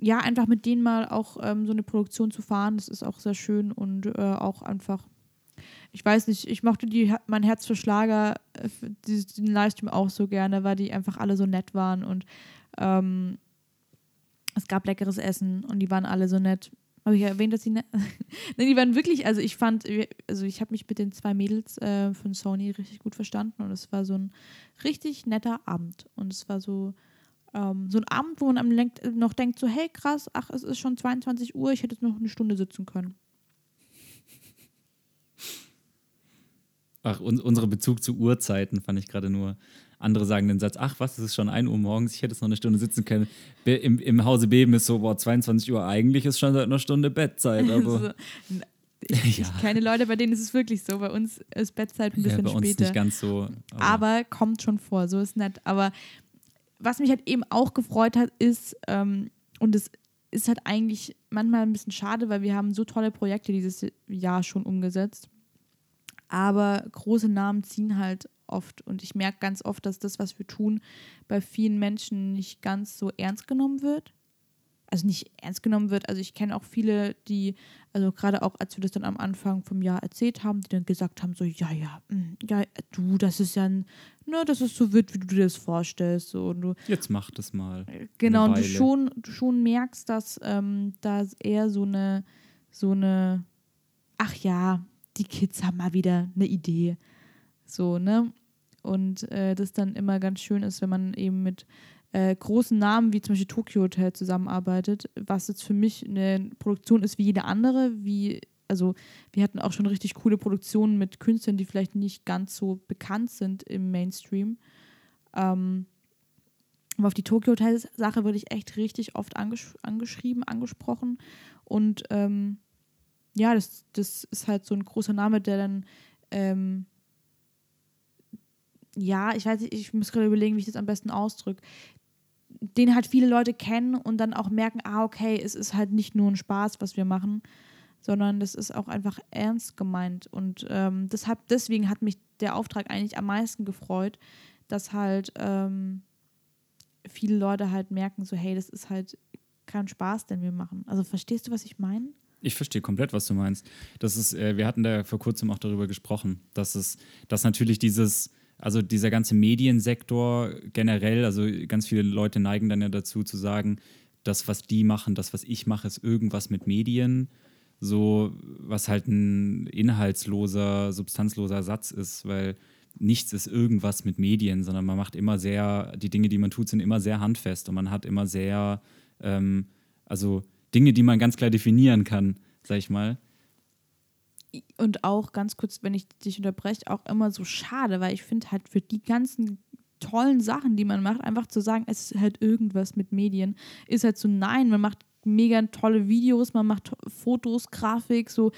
Ja, einfach mit denen mal auch ähm, so eine Produktion zu fahren, das ist auch sehr schön und äh, auch einfach, ich weiß nicht, ich mochte die, mein Herz für Schlager, äh, diesen diesen Livestream auch so gerne, weil die einfach alle so nett waren und ähm, es gab leckeres Essen und die waren alle so nett. Habe ich erwähnt, dass sie. Nein, die waren wirklich, also ich fand, also ich habe mich mit den zwei Mädels äh, von Sony richtig gut verstanden und es war so ein richtig netter Abend. Und es war so, ähm, so ein Abend, wo man am lenk- noch denkt, so, hey krass, ach, es ist schon 22 Uhr, ich hätte jetzt noch eine Stunde sitzen können. Ach, un unsere Bezug zu Uhrzeiten fand ich gerade nur. Andere sagen den Satz, ach was, es ist schon 1 Uhr morgens, ich hätte jetzt noch eine Stunde sitzen können. Im, Im Hause Beben ist so, boah, 22 Uhr, eigentlich ist schon seit einer Stunde Bettzeit, aber n- ich, Ja. ich kenne Leute, bei denen ist es wirklich so. Bei uns ist Bettzeit ein ja, bisschen bei uns später. nicht ganz so. aber kommt schon vor, so ist nett. Aber was mich halt eben auch gefreut hat, ist, ähm, und es ist halt eigentlich manchmal ein bisschen schade, weil wir haben so tolle Projekte dieses Jahr schon umgesetzt. Aber große Namen ziehen halt oft. Und ich merke ganz oft, dass das, was wir tun, bei vielen Menschen nicht ganz so ernst genommen wird. Also nicht ernst genommen wird. Also ich kenne auch viele, die, also gerade auch als wir das dann am Anfang vom Jahr erzählt haben, die dann gesagt haben, so, ja, ja, mm, ja, du, das ist ja, ein, ne, das ist so wird, wie du dir das vorstellst. So, und du, Jetzt mach das mal. Genau, eine und du schon, du schon merkst, dass ähm, da eher so eine, so eine, ach ja, die Kids haben mal wieder eine Idee. So, ne? Und äh, das dann immer ganz schön ist, wenn man eben mit äh, großen Namen wie zum Beispiel Tokyo Hotel zusammenarbeitet, was jetzt für mich eine Produktion ist wie jede andere, wie also wir hatten auch schon richtig coole Produktionen mit Künstlern, die vielleicht nicht ganz so bekannt sind im Mainstream. Ähm, aber auf die Tokyo Hotel Sache wurde ich echt richtig oft angesch angeschrieben, angesprochen und ähm, ja, das, das ist halt so ein großer Name, der dann ähm, ja, ich weiß nicht, ich muss gerade überlegen, wie ich das am besten ausdrücke, den halt viele Leute kennen und dann auch merken, ah, okay, es ist halt nicht nur ein Spaß, was wir machen, sondern das ist auch einfach ernst gemeint. Und ähm, deshalb, deswegen hat mich der Auftrag eigentlich am meisten gefreut, dass halt ähm, viele Leute halt merken, so, hey, das ist halt kein Spaß, den wir machen. Also verstehst du, was ich meine? Ich verstehe komplett, was du meinst. Das ist, äh, wir hatten da vor kurzem auch darüber gesprochen, dass es, dass natürlich dieses, also dieser ganze Mediensektor generell, also ganz viele Leute neigen dann ja dazu zu sagen, das, was die machen, das, was ich mache, ist irgendwas mit Medien. So, was halt ein inhaltsloser, substanzloser Satz ist, weil nichts ist irgendwas mit Medien, sondern man macht immer sehr, die Dinge, die man tut, sind immer sehr handfest und man hat immer sehr, ähm, also Dinge, die man ganz klar definieren kann, sag ich mal. Und auch ganz kurz, wenn ich dich unterbreche, auch immer so schade, weil ich finde halt für die ganzen tollen Sachen, die man macht, einfach zu sagen, es ist halt irgendwas mit Medien, ist halt so nein, man macht mega tolle Videos, man macht Fotos, Grafik, so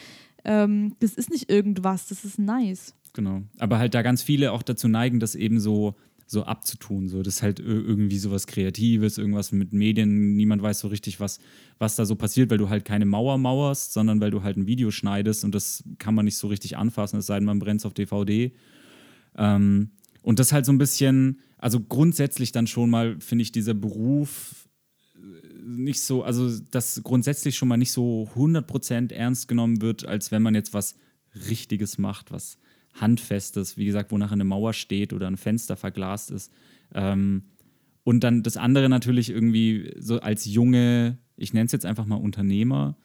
ähm, das ist nicht irgendwas, das ist nice. Genau, aber halt da ganz viele auch dazu neigen, das eben so so abzutun. So, das ist halt irgendwie sowas Kreatives, irgendwas mit Medien. Niemand weiß so richtig, was, was da so passiert, weil du halt keine Mauer mauerst, sondern weil du halt ein Video schneidest und das kann man nicht so richtig anfassen, es sei denn, man brennt es auf DVD. Ähm, und das halt so ein bisschen, also grundsätzlich dann schon mal, finde ich, dieser Beruf äh, nicht so, also dass grundsätzlich schon mal nicht so 100% ernst genommen wird, als wenn man jetzt was Richtiges macht, was Handfestes, wie gesagt, wo nachher eine Mauer steht oder ein Fenster verglast ist. Ähm, und dann das andere natürlich irgendwie so als junge, ich nenne es jetzt einfach mal Unternehmer,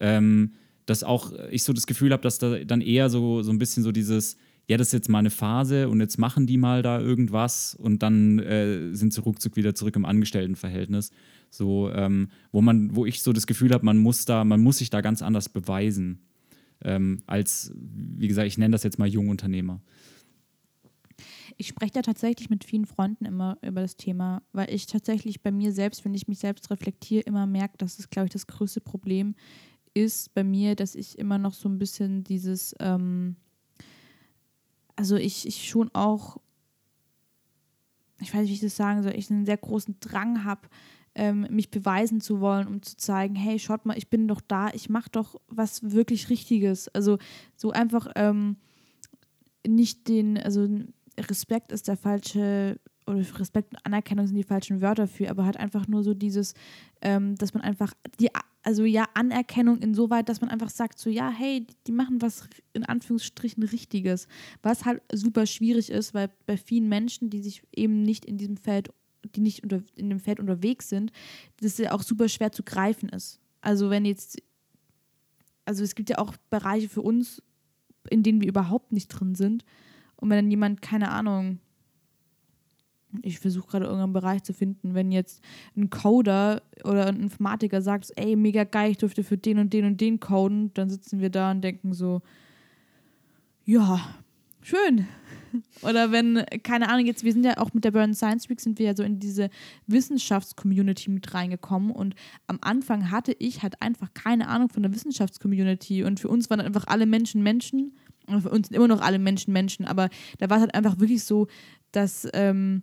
ähm, dass auch ich so das Gefühl habe, dass da dann eher so, so ein bisschen so dieses, ja, das ist jetzt mal eine Phase und jetzt machen die mal da irgendwas und dann äh, sind sie ruckzuck wieder zurück im Angestelltenverhältnis. So, ähm, wo man, wo ich so das Gefühl habe, man muss da, man muss sich da ganz anders beweisen ähm, als, wie gesagt, ich nenne das jetzt mal Jungunternehmer. Ich spreche da tatsächlich mit vielen Freunden immer über das Thema, weil ich tatsächlich bei mir selbst, wenn ich mich selbst reflektiere, immer merke, dass es, glaube ich, das größte Problem ist bei mir, dass ich immer noch so ein bisschen dieses, ähm, also ich, ich schon auch, ich weiß nicht, wie ich das sagen soll, ich einen sehr großen Drang habe, ähm, mich beweisen zu wollen, um zu zeigen, hey, schaut mal, ich bin doch da, ich mache doch was wirklich Richtiges. Also so einfach ähm, nicht den, also Respekt ist der falsche, oder Respekt und Anerkennung sind die falschen Wörter für, aber halt einfach nur so dieses, ähm, dass man einfach die, also ja, Anerkennung insoweit, dass man einfach sagt, so ja, hey, die machen was in Anführungsstrichen Richtiges, was halt super schwierig ist, weil bei vielen Menschen, die sich eben nicht in diesem Feld die nicht unter, in dem Feld unterwegs sind, das ja auch super schwer zu greifen ist. Also wenn jetzt, also es gibt ja auch Bereiche für uns, in denen wir überhaupt nicht drin sind. Und wenn dann jemand, keine Ahnung, ich versuche gerade irgendeinen Bereich zu finden, wenn jetzt ein Coder oder ein Informatiker sagt, ey, mega geil, ich dürfte für den und den und den coden, dann sitzen wir da und denken so, ja, schön, oder wenn, keine Ahnung, jetzt, wir sind ja auch mit der Burn Science Week, sind wir ja so in diese Wissenschaftscommunity mit reingekommen. Und am Anfang hatte ich halt einfach keine Ahnung von der Wissenschaftscommunity. Und für uns waren einfach alle Menschen Menschen. Und für uns sind immer noch alle Menschen Menschen. Aber da war es halt einfach wirklich so, dass. Ähm,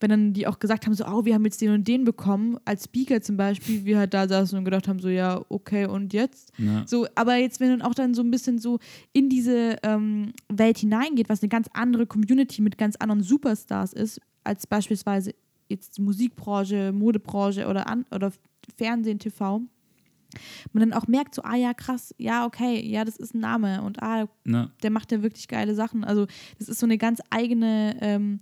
wenn dann die auch gesagt haben, so, oh, wir haben jetzt den und den bekommen, als Speaker zum Beispiel, wir halt da saßen und gedacht haben, so, ja, okay, und jetzt? Ja. So, aber jetzt, wenn dann auch dann so ein bisschen so in diese ähm, Welt hineingeht, was eine ganz andere Community mit ganz anderen Superstars ist, als beispielsweise jetzt die Musikbranche, Modebranche oder, an, oder Fernsehen, TV, man dann auch merkt, so, ah ja, krass, ja, okay, ja, das ist ein Name und ah, ja. der macht ja wirklich geile Sachen. Also, das ist so eine ganz eigene ähm,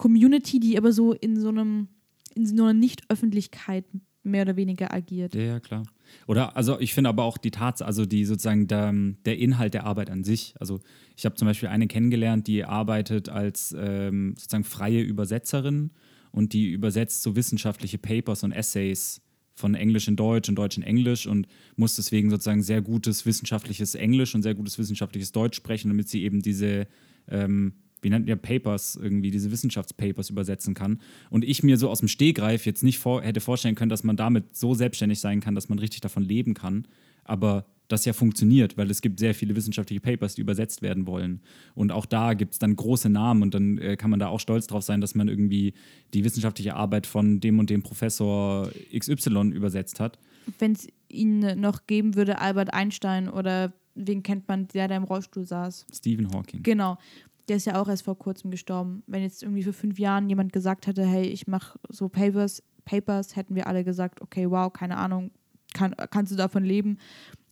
Community, die aber so in so einem, in so einer Nicht-Öffentlichkeit mehr oder weniger agiert. Ja, ja, klar. Oder also ich finde aber auch die Tatsache, also die sozusagen der, der Inhalt der Arbeit an sich. Also ich habe zum Beispiel eine kennengelernt, die arbeitet als ähm, sozusagen freie Übersetzerin und die übersetzt so wissenschaftliche Papers und Essays von Englisch in Deutsch und Deutsch in Englisch und muss deswegen sozusagen sehr gutes wissenschaftliches Englisch und sehr gutes wissenschaftliches Deutsch sprechen, damit sie eben diese ähm, wie nennt ihr Papers irgendwie, diese Wissenschaftspapers übersetzen kann. Und ich mir so aus dem Stehgreif jetzt nicht vor, hätte vorstellen können, dass man damit so selbstständig sein kann, dass man richtig davon leben kann. Aber das ja funktioniert, weil es gibt sehr viele wissenschaftliche Papers, die übersetzt werden wollen. Und auch da gibt es dann große Namen und dann äh, kann man da auch stolz drauf sein, dass man irgendwie die wissenschaftliche Arbeit von dem und dem Professor XY übersetzt hat. Wenn es ihn noch geben würde, Albert Einstein oder wen kennt man, der da im Rollstuhl saß? Stephen Hawking. Genau. Der ist ja auch erst vor kurzem gestorben. Wenn jetzt irgendwie für fünf Jahren jemand gesagt hätte, hey, ich mache so Papers, Papers, hätten wir alle gesagt, okay, wow, keine Ahnung, kann, kannst du davon leben?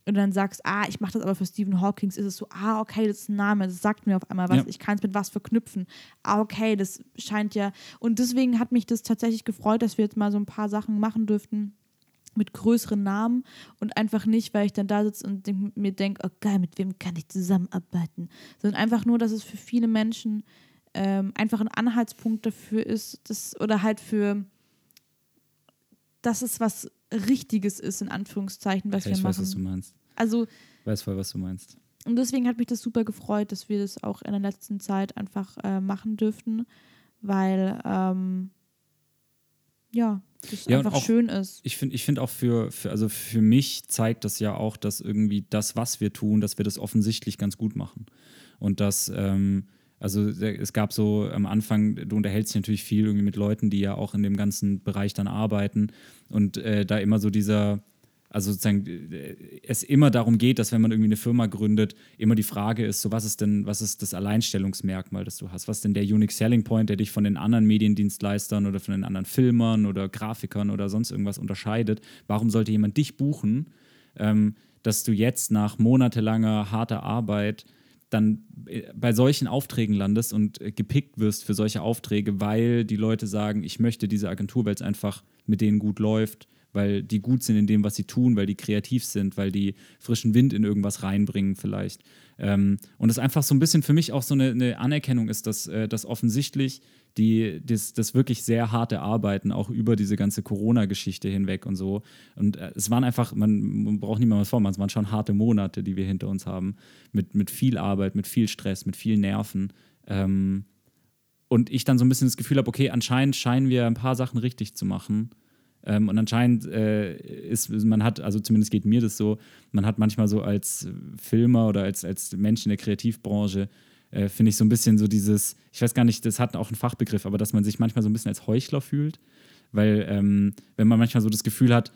Und dann sagst, ah, ich mache das aber für Stephen Hawking, ist es so, ah, okay, das ist ein Name, das sagt mir auf einmal was, ja. ich kann es mit was verknüpfen. Ah, okay, das scheint ja. Und deswegen hat mich das tatsächlich gefreut, dass wir jetzt mal so ein paar Sachen machen dürften, mit größeren Namen und einfach nicht, weil ich dann da sitze und denk, mir denke, oh geil, mit wem kann ich zusammenarbeiten, sondern einfach nur, dass es für viele Menschen ähm, einfach ein Anhaltspunkt dafür ist, dass, oder halt für, dass es was Richtiges ist, in Anführungszeichen, was ja, wir ich machen. Ich weiß, was du meinst. Also, ich weiß voll, was du meinst. Und deswegen hat mich das super gefreut, dass wir das auch in der letzten Zeit einfach äh, machen dürften, weil ähm, ja, das ja, einfach auch, schön ist. Ich finde ich find auch für, für, also für mich zeigt das ja auch, dass irgendwie das, was wir tun, dass wir das offensichtlich ganz gut machen. Und dass, ähm, also es gab so am Anfang, du unterhältst dich natürlich viel irgendwie mit Leuten, die ja auch in dem ganzen Bereich dann arbeiten und äh, da immer so dieser, also sozusagen es immer darum geht, dass wenn man irgendwie eine Firma gründet, immer die Frage ist, so was ist denn, was ist das Alleinstellungsmerkmal, das du hast? Was ist denn der Unique Selling Point, der dich von den anderen Mediendienstleistern oder von den anderen Filmern oder Grafikern oder sonst irgendwas unterscheidet? Warum sollte jemand dich buchen, ähm, dass du jetzt nach monatelanger harter Arbeit dann äh, bei solchen Aufträgen landest und äh, gepickt wirst für solche Aufträge, weil die Leute sagen, ich möchte diese Agentur, weil es einfach mit denen gut läuft weil die gut sind in dem, was sie tun, weil die kreativ sind, weil die frischen Wind in irgendwas reinbringen vielleicht. Ähm, und es einfach so ein bisschen für mich auch so eine, eine Anerkennung ist, dass, äh, dass offensichtlich die, das, das wirklich sehr harte Arbeiten auch über diese ganze Corona-Geschichte hinweg und so. Und äh, es waren einfach, man, man braucht niemand was vormachen, es waren schon harte Monate, die wir hinter uns haben, mit, mit viel Arbeit, mit viel Stress, mit viel Nerven. Ähm, und ich dann so ein bisschen das Gefühl habe, okay, anscheinend scheinen wir ein paar Sachen richtig zu machen. Ähm, und anscheinend äh, ist, man hat, also zumindest geht mir das so, man hat manchmal so als Filmer oder als, als Mensch in der Kreativbranche, äh, finde ich so ein bisschen so dieses, ich weiß gar nicht, das hat auch einen Fachbegriff, aber dass man sich manchmal so ein bisschen als Heuchler fühlt. Weil, ähm, wenn man manchmal so das Gefühl hat,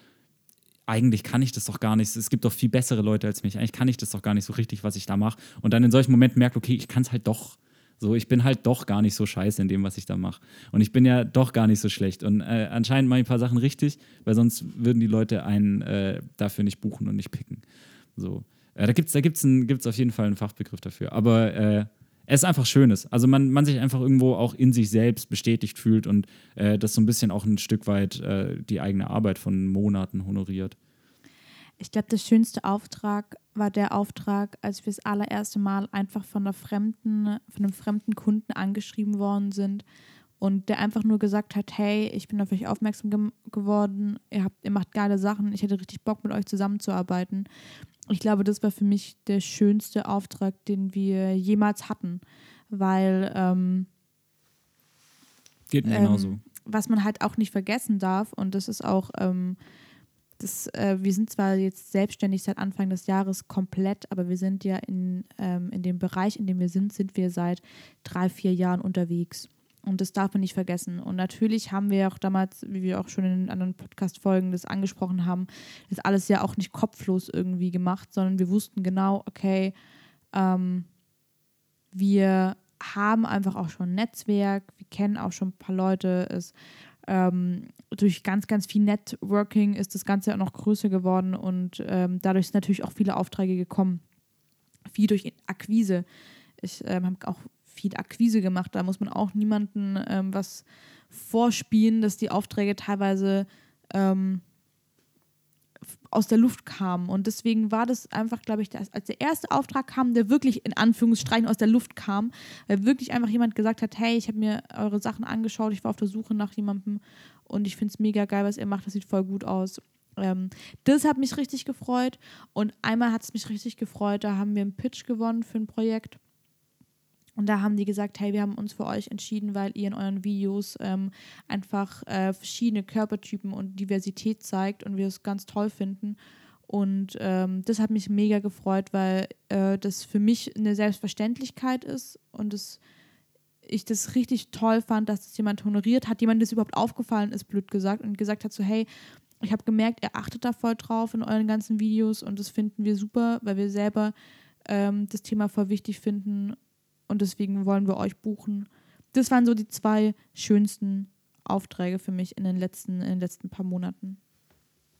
eigentlich kann ich das doch gar nicht. Es gibt doch viel bessere Leute als mich. Eigentlich kann ich das doch gar nicht so richtig, was ich da mache. Und dann in solchen Momenten merkt, okay, ich kann es halt doch. So, ich bin halt doch gar nicht so scheiße in dem, was ich da mache. Und ich bin ja doch gar nicht so schlecht. Und äh, anscheinend mache ich ein paar Sachen richtig, weil sonst würden die Leute einen äh, dafür nicht buchen und nicht picken. So. Äh, da gibt es da gibt's gibt's auf jeden Fall einen Fachbegriff dafür. Aber äh, es ist einfach Schönes. Also man, man sich einfach irgendwo auch in sich selbst bestätigt fühlt und äh, das so ein bisschen auch ein Stück weit äh, die eigene Arbeit von Monaten honoriert. Ich glaube, der schönste Auftrag war der Auftrag, als wir das allererste Mal einfach von einer fremden, von einem fremden Kunden angeschrieben worden sind und der einfach nur gesagt hat, hey, ich bin auf euch aufmerksam ge geworden, ihr habt, ihr macht geile Sachen, ich hätte richtig Bock mit euch zusammenzuarbeiten. Ich glaube, das war für mich der schönste Auftrag, den wir jemals hatten, weil ähm, geht mir ähm, genauso. Was man halt auch nicht vergessen darf und das ist auch ähm, das, äh, wir sind zwar jetzt selbstständig seit Anfang des Jahres komplett, aber wir sind ja in, ähm, in dem Bereich, in dem wir sind, sind wir seit drei, vier Jahren unterwegs. Und das darf man nicht vergessen. Und natürlich haben wir auch damals, wie wir auch schon in anderen Podcast-Folgen das angesprochen haben, das alles ja auch nicht kopflos irgendwie gemacht, sondern wir wussten genau, okay, ähm, wir haben einfach auch schon ein Netzwerk, wir kennen auch schon ein paar Leute. Es ähm, durch ganz, ganz viel Networking ist das Ganze auch noch größer geworden und ähm, dadurch sind natürlich auch viele Aufträge gekommen. Viel durch Akquise. Ich ähm, habe auch viel Akquise gemacht. Da muss man auch niemandem ähm, was vorspielen, dass die Aufträge teilweise ähm, aus der Luft kamen. Und deswegen war das einfach, glaube ich, das, als der erste Auftrag kam, der wirklich in Anführungsstreichen aus der Luft kam, weil wirklich einfach jemand gesagt hat, hey, ich habe mir eure Sachen angeschaut, ich war auf der Suche nach jemandem und ich finde es mega geil, was ihr macht, das sieht voll gut aus. Ähm, das hat mich richtig gefreut und einmal hat es mich richtig gefreut, da haben wir einen Pitch gewonnen für ein Projekt und da haben die gesagt, hey, wir haben uns für euch entschieden, weil ihr in euren Videos ähm, einfach äh, verschiedene Körpertypen und Diversität zeigt und wir es ganz toll finden. Und ähm, das hat mich mega gefreut, weil äh, das für mich eine Selbstverständlichkeit ist und das, ich das richtig toll fand, dass das jemand honoriert hat, jemand das überhaupt aufgefallen ist, blöd gesagt, und gesagt hat so, hey, ich habe gemerkt, ihr achtet da voll drauf in euren ganzen Videos und das finden wir super, weil wir selber ähm, das Thema voll wichtig finden und deswegen wollen wir euch buchen. Das waren so die zwei schönsten Aufträge für mich in den letzten, in den letzten paar Monaten.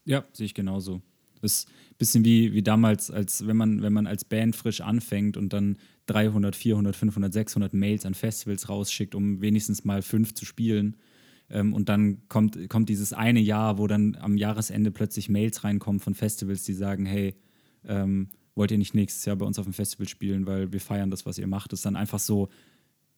Ja, sehe ich genauso. Das ist ein bisschen wie, wie damals, als wenn man, wenn man als Band frisch anfängt und dann 300, 400, 500, 600 Mails an Festivals rausschickt, um wenigstens mal fünf zu spielen. Ähm, und dann kommt, kommt dieses eine Jahr, wo dann am Jahresende plötzlich Mails reinkommen von Festivals, die sagen, hey, ähm, wollt ihr nicht nächstes Jahr bei uns auf dem Festival spielen, weil wir feiern das, was ihr macht. Das ist dann einfach so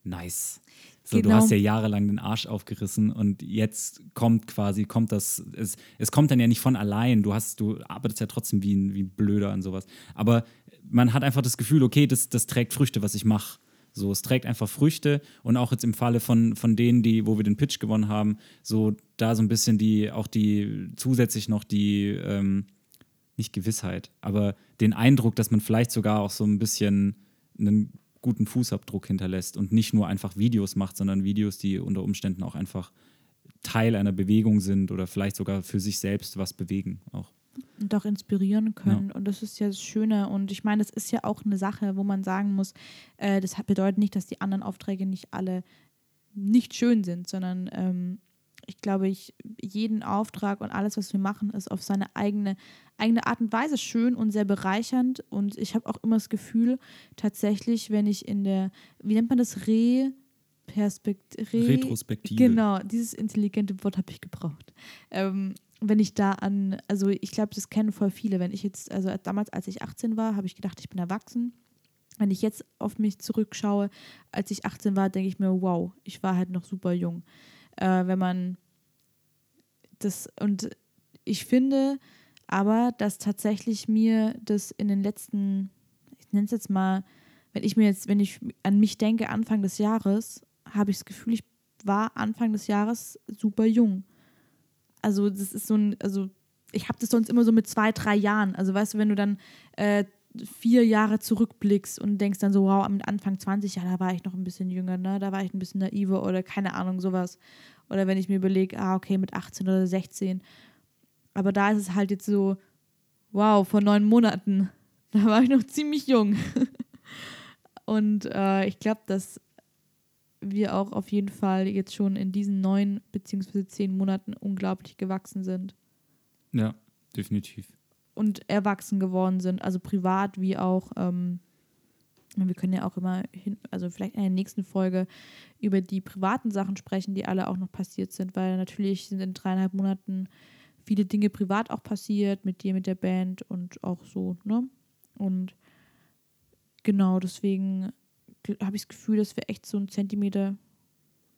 nice. So, genau. Du hast ja jahrelang den Arsch aufgerissen und jetzt kommt quasi, kommt das, es, es kommt dann ja nicht von allein. Du hast, du arbeitest ja trotzdem wie ein, wie ein Blöder an sowas. Aber man hat einfach das Gefühl, okay, das, das trägt Früchte, was ich mache. So, es trägt einfach Früchte und auch jetzt im Falle von, von denen, die, wo wir den Pitch gewonnen haben, so da so ein bisschen die, auch die zusätzlich noch die, ähm, nicht Gewissheit, aber den Eindruck, dass man vielleicht sogar auch so ein bisschen einen guten Fußabdruck hinterlässt und nicht nur einfach Videos macht, sondern Videos, die unter Umständen auch einfach Teil einer Bewegung sind oder vielleicht sogar für sich selbst was bewegen auch. Und auch inspirieren können. Ja. Und das ist ja das Schöne. Und ich meine, das ist ja auch eine Sache, wo man sagen muss, äh, das bedeutet nicht, dass die anderen Aufträge nicht alle nicht schön sind, sondern ähm, ich glaube, ich, jeden Auftrag und alles, was wir machen, ist auf seine eigene, eigene Art und Weise schön und sehr bereichernd. Und ich habe auch immer das Gefühl, tatsächlich, wenn ich in der, wie nennt man das, Re Perspektive. Re Retrospektive. Genau, dieses intelligente Wort habe ich gebraucht. Ähm, wenn ich da an, also ich glaube, das kennen voll viele. Wenn ich jetzt, also damals, als ich 18 war, habe ich gedacht, ich bin erwachsen. Wenn ich jetzt auf mich zurückschaue, als ich 18 war, denke ich mir, wow, ich war halt noch super jung äh, wenn man das und ich finde aber, dass tatsächlich mir das in den letzten, ich nenne es jetzt mal, wenn ich mir jetzt, wenn ich an mich denke, Anfang des Jahres, habe ich das Gefühl, ich war Anfang des Jahres super jung. Also das ist so ein, also ich habe das sonst immer so mit zwei, drei Jahren. Also weißt du, wenn du dann äh, vier Jahre zurückblickst und denkst dann so, wow, am Anfang 20, ja, da war ich noch ein bisschen jünger, ne? Da war ich ein bisschen naiver oder keine Ahnung, sowas. Oder wenn ich mir überlege, ah, okay, mit 18 oder 16. Aber da ist es halt jetzt so, wow, vor neun Monaten. Da war ich noch ziemlich jung. und äh, ich glaube, dass wir auch auf jeden Fall jetzt schon in diesen neun beziehungsweise zehn Monaten unglaublich gewachsen sind. Ja, definitiv und erwachsen geworden sind, also privat wie auch, ähm, wir können ja auch immer, hin, also vielleicht in der nächsten Folge über die privaten Sachen sprechen, die alle auch noch passiert sind, weil natürlich sind in dreieinhalb Monaten viele Dinge privat auch passiert, mit dir, mit der Band und auch so, ne? Und genau, deswegen habe ich das Gefühl, dass wir echt so einen Zentimeter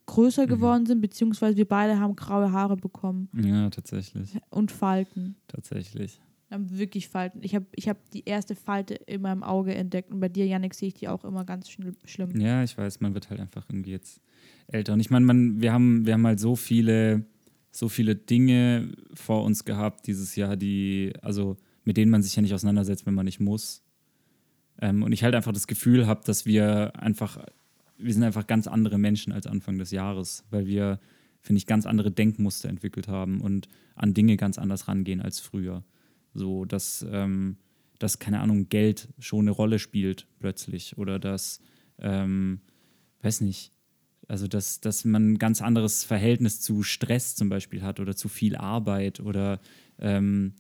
größer mhm. geworden sind, beziehungsweise wir beide haben graue Haare bekommen. Ja, tatsächlich. Und Falten. Tatsächlich wirklich Falten. Ich habe ich hab die erste Falte in meinem Auge entdeckt und bei dir, Janik, sehe ich die auch immer ganz schlimm. Ja, ich weiß, man wird halt einfach irgendwie jetzt älter. Und ich meine, man, wir haben, wir haben halt so viele, so viele Dinge vor uns gehabt dieses Jahr, die, also mit denen man sich ja nicht auseinandersetzt, wenn man nicht muss. Ähm, und ich halt einfach das Gefühl habe, dass wir einfach, wir sind einfach ganz andere Menschen als Anfang des Jahres, weil wir, finde ich, ganz andere Denkmuster entwickelt haben und an Dinge ganz anders rangehen als früher. So, dass, ähm, dass, keine Ahnung, Geld schon eine Rolle spielt plötzlich oder dass, ähm, weiß nicht, also dass, dass man ein ganz anderes Verhältnis zu Stress zum Beispiel hat oder zu viel Arbeit oder ähm,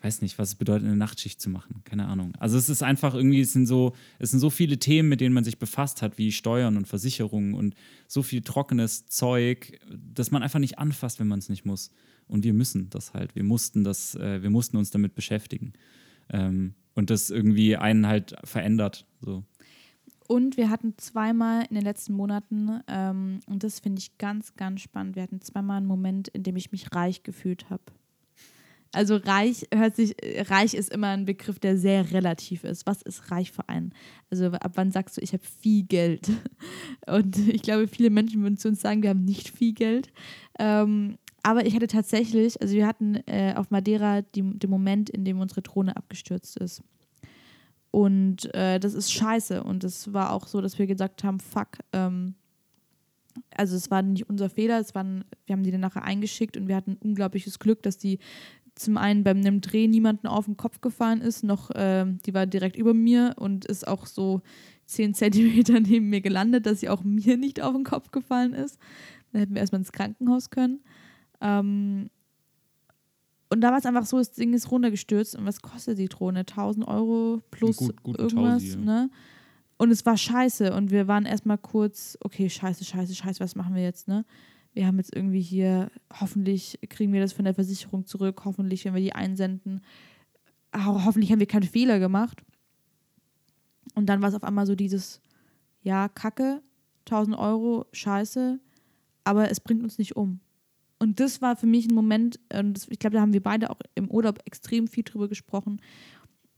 weiß nicht, was es bedeutet, eine Nachtschicht zu machen. Keine Ahnung. Also es ist einfach irgendwie, es sind so, es sind so viele Themen, mit denen man sich befasst hat, wie Steuern und Versicherungen und so viel trockenes Zeug, dass man einfach nicht anfasst, wenn man es nicht muss. Und wir müssen das halt. Wir mussten das, äh, wir mussten uns damit beschäftigen. Ähm, und das irgendwie einen halt verändert. So. Und wir hatten zweimal in den letzten Monaten, ähm, und das finde ich ganz, ganz spannend, wir hatten zweimal einen Moment, in dem ich mich reich gefühlt habe. Also reich hört sich, reich ist immer ein Begriff, der sehr relativ ist. Was ist reich für einen? Also ab wann sagst du, ich habe viel Geld? Und ich glaube, viele Menschen würden zu uns sagen, wir haben nicht viel Geld. Ähm, aber ich hatte tatsächlich, also wir hatten äh, auf Madeira die, den Moment, in dem unsere Drohne abgestürzt ist. Und äh, das ist scheiße. Und es war auch so, dass wir gesagt haben, fuck, ähm, also es war nicht unser Fehler, es waren, wir haben die dann nachher eingeschickt und wir hatten unglaubliches Glück, dass die zum einen beim einem Dreh niemanden auf den Kopf gefallen ist, noch äh, die war direkt über mir und ist auch so zehn Zentimeter neben mir gelandet, dass sie auch mir nicht auf den Kopf gefallen ist. Dann hätten wir erstmal ins Krankenhaus können. Ähm, und da war es einfach so, das Ding ist runtergestürzt. Und was kostet die Drohne? 1000 Euro plus gut, irgendwas, Tausi, ja. ne? Und es war scheiße. Und wir waren erstmal kurz, okay, scheiße, scheiße, scheiße, was machen wir jetzt, ne? wir haben jetzt irgendwie hier, hoffentlich kriegen wir das von der Versicherung zurück, hoffentlich, wenn wir die einsenden, hoffentlich haben wir keinen Fehler gemacht. Und dann war es auf einmal so dieses, ja, Kacke, 1000 Euro, scheiße, aber es bringt uns nicht um. Und das war für mich ein Moment, und ich glaube, da haben wir beide auch im Urlaub extrem viel drüber gesprochen,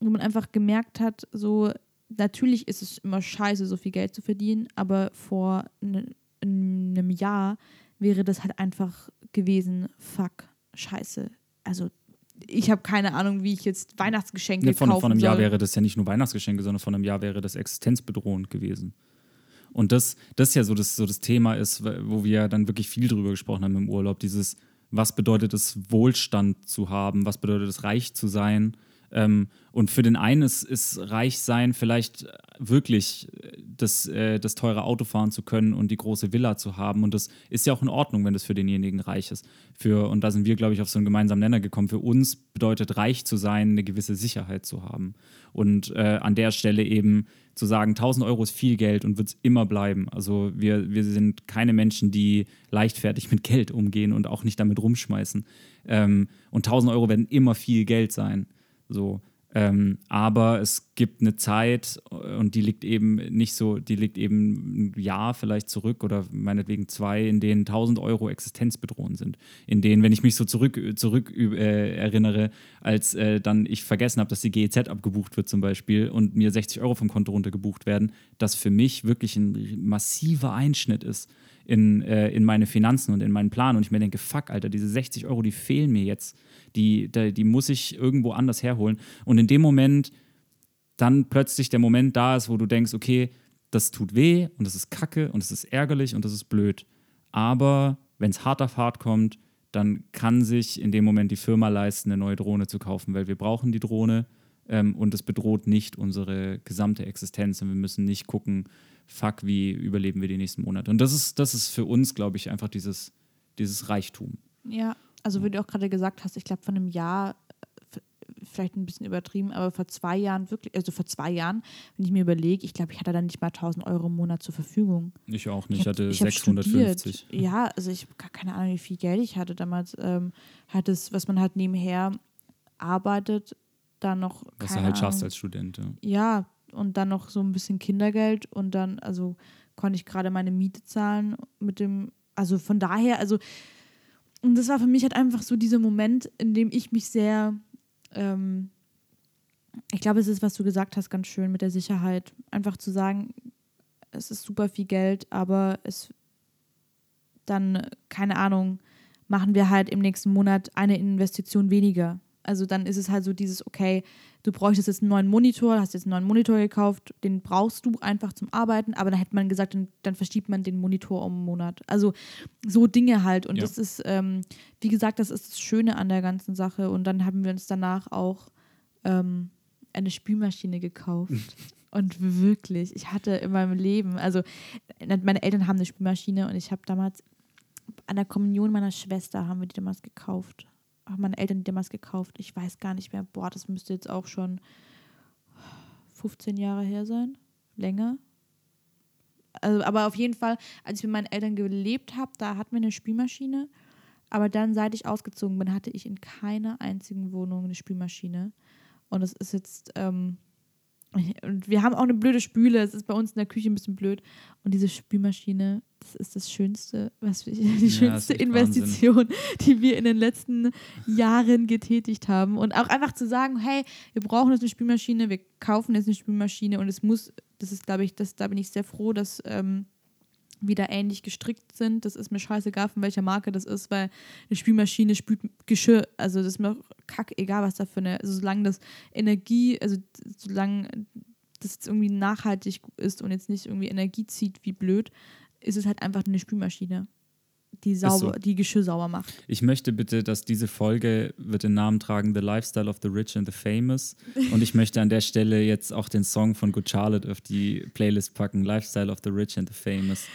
wo man einfach gemerkt hat, so, natürlich ist es immer scheiße, so viel Geld zu verdienen, aber vor ne, einem Jahr wäre das halt einfach gewesen, fuck, scheiße. Also ich habe keine Ahnung, wie ich jetzt Weihnachtsgeschenke nee, von, kaufen Von einem soll. Jahr wäre das ja nicht nur Weihnachtsgeschenke, sondern von einem Jahr wäre das existenzbedrohend gewesen. Und das, das ja so das, so das Thema ist, wo wir dann wirklich viel drüber gesprochen haben im Urlaub, dieses, was bedeutet es, Wohlstand zu haben, was bedeutet es, reich zu sein ähm, und für den einen ist, ist reich sein vielleicht wirklich das, äh, das teure Auto fahren zu können und die große Villa zu haben. Und das ist ja auch in Ordnung, wenn das für denjenigen reich ist. Für, und da sind wir, glaube ich, auf so einen gemeinsamen Nenner gekommen. Für uns bedeutet reich zu sein, eine gewisse Sicherheit zu haben. Und äh, an der Stelle eben zu sagen, 1000 Euro ist viel Geld und wird es immer bleiben. Also wir, wir sind keine Menschen, die leichtfertig mit Geld umgehen und auch nicht damit rumschmeißen. Ähm, und 1000 Euro werden immer viel Geld sein. So. Ähm, aber es gibt eine Zeit und die liegt eben nicht so, die liegt eben ein Jahr vielleicht zurück oder meinetwegen zwei, in denen 1000 Euro existenzbedrohend sind. In denen, wenn ich mich so zurück, zurück äh, erinnere, als äh, dann ich vergessen habe, dass die GEZ abgebucht wird zum Beispiel und mir 60 Euro vom Konto runtergebucht werden, das für mich wirklich ein massiver Einschnitt ist in, äh, in meine Finanzen und in meinen Plan. Und ich mir denke, fuck, Alter, diese 60 Euro, die fehlen mir jetzt. Die, die, die muss ich irgendwo anders herholen. Und in dem Moment dann plötzlich der Moment da ist, wo du denkst, okay, das tut weh und das ist kacke und das ist ärgerlich und das ist blöd. Aber wenn es hart auf hart kommt, dann kann sich in dem Moment die Firma leisten, eine neue Drohne zu kaufen, weil wir brauchen die Drohne ähm, und es bedroht nicht unsere gesamte Existenz und wir müssen nicht gucken, fuck, wie überleben wir die nächsten Monate. Und das ist, das ist für uns, glaube ich, einfach dieses, dieses Reichtum. Ja, also wie du auch gerade gesagt hast, ich glaube, von einem Jahr, vielleicht ein bisschen übertrieben, aber vor zwei Jahren wirklich, also vor zwei Jahren, wenn ich mir überlege, ich glaube, ich hatte dann nicht mal 1000 Euro im Monat zur Verfügung. Ich auch nicht, ich, hab, hatte ich 650. Ja, also ich habe gar keine Ahnung, wie viel Geld ich hatte damals. Ähm, hat es, was man halt nebenher arbeitet, dann noch. Was du halt Ahnung, schaffst als Student. Ja. ja, und dann noch so ein bisschen Kindergeld und dann, also konnte ich gerade meine Miete zahlen mit dem, also von daher, also und das war für mich halt einfach so dieser Moment, in dem ich mich sehr, ähm, ich glaube, es ist, was du gesagt hast, ganz schön mit der Sicherheit. Einfach zu sagen, es ist super viel Geld, aber es dann, keine Ahnung, machen wir halt im nächsten Monat eine Investition weniger. Also dann ist es halt so dieses, okay, du bräuchtest jetzt einen neuen Monitor, hast jetzt einen neuen Monitor gekauft, den brauchst du einfach zum Arbeiten, aber dann hätte man gesagt, dann, dann verschiebt man den Monitor um einen Monat. Also so Dinge halt. Und ja. das ist, ähm, wie gesagt, das ist das Schöne an der ganzen Sache. Und dann haben wir uns danach auch ähm, eine Spülmaschine gekauft. und wirklich, ich hatte in meinem Leben, also meine Eltern haben eine Spülmaschine und ich habe damals an der Kommunion meiner Schwester haben wir die damals gekauft haben meine Eltern damals gekauft. Ich weiß gar nicht mehr. Boah, das müsste jetzt auch schon 15 Jahre her sein. Länger. Also, aber auf jeden Fall, als ich mit meinen Eltern gelebt habe, da hatten wir eine Spielmaschine. Aber dann, seit ich ausgezogen bin, hatte ich in keiner einzigen Wohnung eine Spülmaschine. Und es ist jetzt, ähm, und wir haben auch eine blöde Spüle. Es ist bei uns in der Küche ein bisschen blöd. Und diese Spülmaschine, das ist das Schönste, was wir, die schönste Investition, die wir in den letzten Jahren getätigt haben. Und auch einfach zu sagen, hey, wir brauchen jetzt eine Spülmaschine, wir kaufen jetzt eine Spülmaschine und es muss, das ist, glaube ich, das, da bin ich sehr froh, dass ähm, wir da ähnlich gestrickt sind. Das ist mir scheißegal, von welcher Marke das ist, weil eine Spülmaschine spült Geschirr. Also das ist mir kack egal, was da für eine, also solange das Energie, also solange das jetzt irgendwie nachhaltig ist und jetzt nicht irgendwie Energie zieht wie blöd, ist es halt einfach eine Spülmaschine, die sauber, so. die Geschirr sauber macht. Ich möchte bitte, dass diese Folge wird den Namen tragen The Lifestyle of the Rich and the Famous. Und ich möchte an der Stelle jetzt auch den Song von Good Charlotte auf die Playlist packen, Lifestyle of the Rich and the Famous.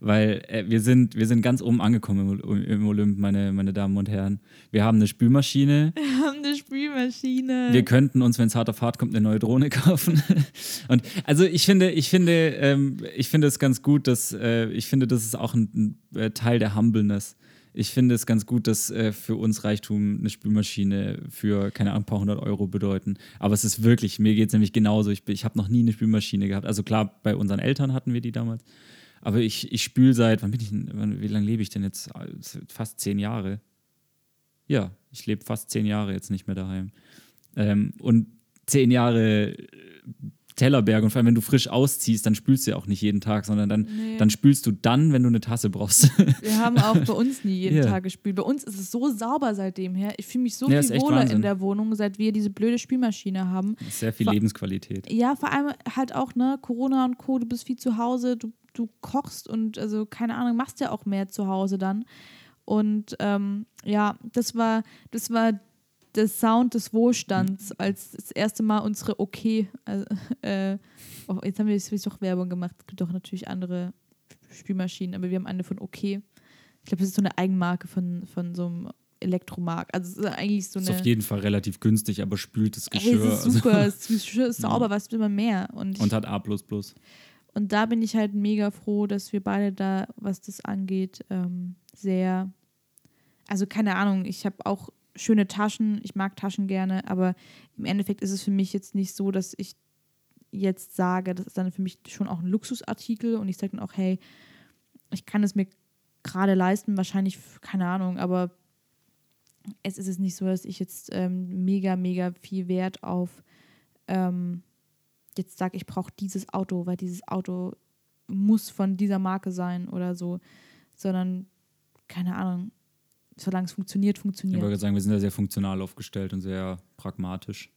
Weil äh, wir, sind, wir sind ganz oben angekommen im, im Olymp, meine, meine Damen und Herren. Wir haben eine Spülmaschine. Wir haben eine Spülmaschine. Wir könnten uns, wenn es hart auf hart kommt, eine neue Drohne kaufen. Und also ich finde, ich finde, ähm, ich finde es ganz gut, dass äh, ich finde, das ist auch ein, ein äh, Teil der Humbleness. Ich finde es ganz gut, dass äh, für uns Reichtum eine Spülmaschine für, keine Ahnung, ein paar hundert Euro bedeuten. Aber es ist wirklich, mir geht es nämlich genauso. Ich, ich habe noch nie eine Spülmaschine gehabt. Also klar, bei unseren Eltern hatten wir die damals. Aber ich, ich spüle seit, wann bin ich, wann, wie lange lebe ich denn jetzt? Fast zehn Jahre. Ja, ich lebe fast zehn Jahre jetzt nicht mehr daheim. Ähm, und zehn Jahre äh, Tellerberg und vor allem, wenn du frisch ausziehst, dann spülst du ja auch nicht jeden Tag, sondern dann, Nee. dann spülst du dann, wenn du eine Tasse brauchst. Wir haben auch bei uns nie jeden Ja. Tag gespült. Bei uns ist es so sauber seitdem her. Ich fühle mich so Ja, viel wohler Wahnsinn. in der Wohnung, seit wir diese blöde Spülmaschine haben. Sehr viel Vor- Lebensqualität. Ja, vor allem halt auch, ne, Corona und Co., du bist viel zu Hause, du, du kochst und also, keine Ahnung, machst ja auch mehr zu Hause dann. Und ähm, ja, das war, das war der Sound des Wohlstands, als das erste Mal unsere Okay, also, äh, oh, jetzt haben wir jetzt doch Werbung gemacht. Es gibt auch natürlich andere Spülmaschinen, aber wir haben eine von Okay. Ich glaube, das ist so eine Eigenmarke von, von so einem Elektromarkt. Also ist eigentlich so Ist eine. auf jeden Fall relativ günstig, aber spült das Geschirr. es ist also- super, das Geschirr ist sauber, was will man mehr? Und, und hat A. und da bin ich halt mega froh, dass wir beide da, was das angeht, ähm, sehr. Also keine Ahnung, ich habe auch schöne Taschen, ich mag Taschen gerne, aber im Endeffekt ist es für mich jetzt nicht so, dass ich jetzt sage, das ist dann für mich schon auch ein Luxusartikel und ich sage dann auch, hey, ich kann es mir gerade leisten, wahrscheinlich, keine Ahnung, aber es ist es nicht so, dass ich jetzt ähm, mega, mega viel Wert auf ähm, jetzt sage, ich brauche dieses Auto, weil dieses Auto muss von dieser Marke sein oder so, sondern keine Ahnung, solange es funktioniert, Ich funktioniert. wollte sagen, wir sind da sehr funktional aufgestellt und sehr pragmatisch.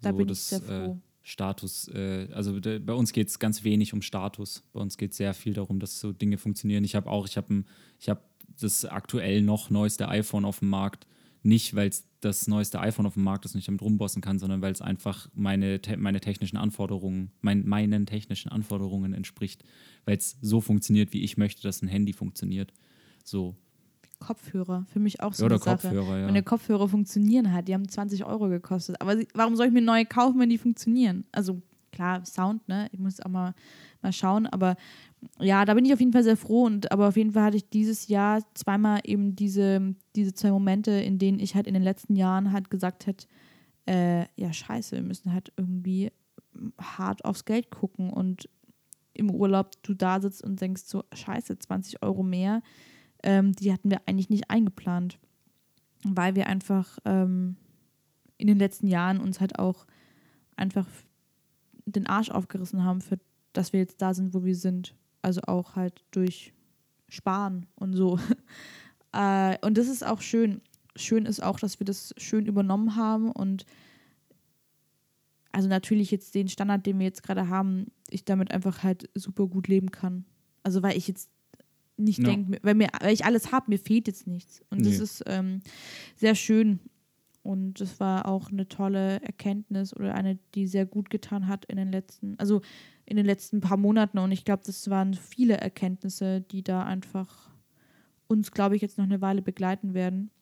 Da bin ich das, sehr froh. Äh, Status, äh, also de, bei uns geht es ganz wenig um Status. Bei uns geht es sehr viel darum, dass so Dinge funktionieren. Ich habe auch, ich habe ich hab das aktuell noch neueste iPhone auf dem Markt. Nicht, weil es das neueste iPhone auf dem Markt ist und ich damit rumbossen kann, sondern weil es einfach meine, te meine technischen Anforderungen, mein, meinen technischen Anforderungen entspricht. Weil es so funktioniert, wie ich möchte, dass ein Handy funktioniert. So. Kopfhörer, für mich auch so Oder eine Sache. Kopfhörer, ja. Meine Kopfhörer funktionieren halt, die haben 20 Euro gekostet. Aber sie, warum soll ich mir neue kaufen, wenn die funktionieren? Also klar, Sound, ne? Ich muss auch mal, mal schauen. Aber ja, da bin ich auf jeden Fall sehr froh. Und aber auf jeden Fall hatte ich dieses Jahr zweimal eben diese, diese zwei Momente, in denen ich halt in den letzten Jahren halt gesagt hätte, äh, ja, scheiße, wir müssen halt irgendwie hart aufs Geld gucken und im Urlaub du da sitzt und denkst so, scheiße, 20 Euro mehr, ähm, die hatten wir eigentlich nicht eingeplant, weil wir einfach ähm, in den letzten Jahren uns halt auch einfach den Arsch aufgerissen haben, für dass wir jetzt da sind, wo wir sind. Also auch halt durch Sparen und so. äh, und das ist auch schön. Schön ist auch, dass wir das schön übernommen haben und also natürlich jetzt den Standard, den wir jetzt gerade haben, ich damit einfach halt super gut leben kann. Also weil ich jetzt nicht Ja. denke, weil, mir, weil ich alles habe, mir fehlt jetzt nichts. Und das Nee. ist ähm, sehr schön. Und das war auch eine tolle Erkenntnis oder eine, die sehr gut getan hat in den letzten, also in den letzten paar Monaten. Und ich glaube, das waren viele Erkenntnisse, die da einfach uns, glaube ich, jetzt noch eine Weile begleiten werden.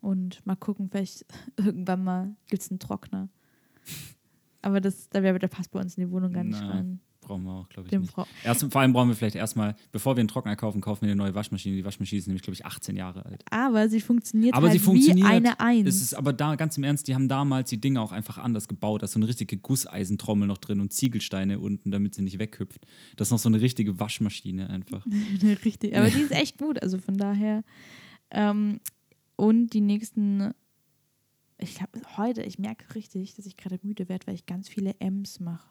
Und mal gucken, vielleicht irgendwann mal gibt es einen Trockner. Aber das, da, wär, der passt bei uns in die Wohnung gar nicht Na. rein. Brauchen wir auch glaube ich Dem nicht. Erst, vor allem brauchen wir vielleicht erstmal, bevor wir einen Trockner kaufen, kaufen wir eine neue Waschmaschine. Die Waschmaschine ist nämlich, glaube ich, 18 Jahre alt. Aber sie funktioniert Aber halt sie funktioniert. wie eine Eins. Es ist aber da, ganz im Ernst, die haben damals die Dinge auch einfach anders gebaut. Da ist so eine richtige Gusseisentrommel noch drin und Ziegelsteine unten, damit sie nicht weghüpft. Das ist noch so eine richtige Waschmaschine einfach. Richtig, aber die ist echt gut, also von daher. Ähm, und die nächsten, ich glaube, heute, ich merke richtig, dass ich gerade müde werde, weil ich ganz viele M's mache.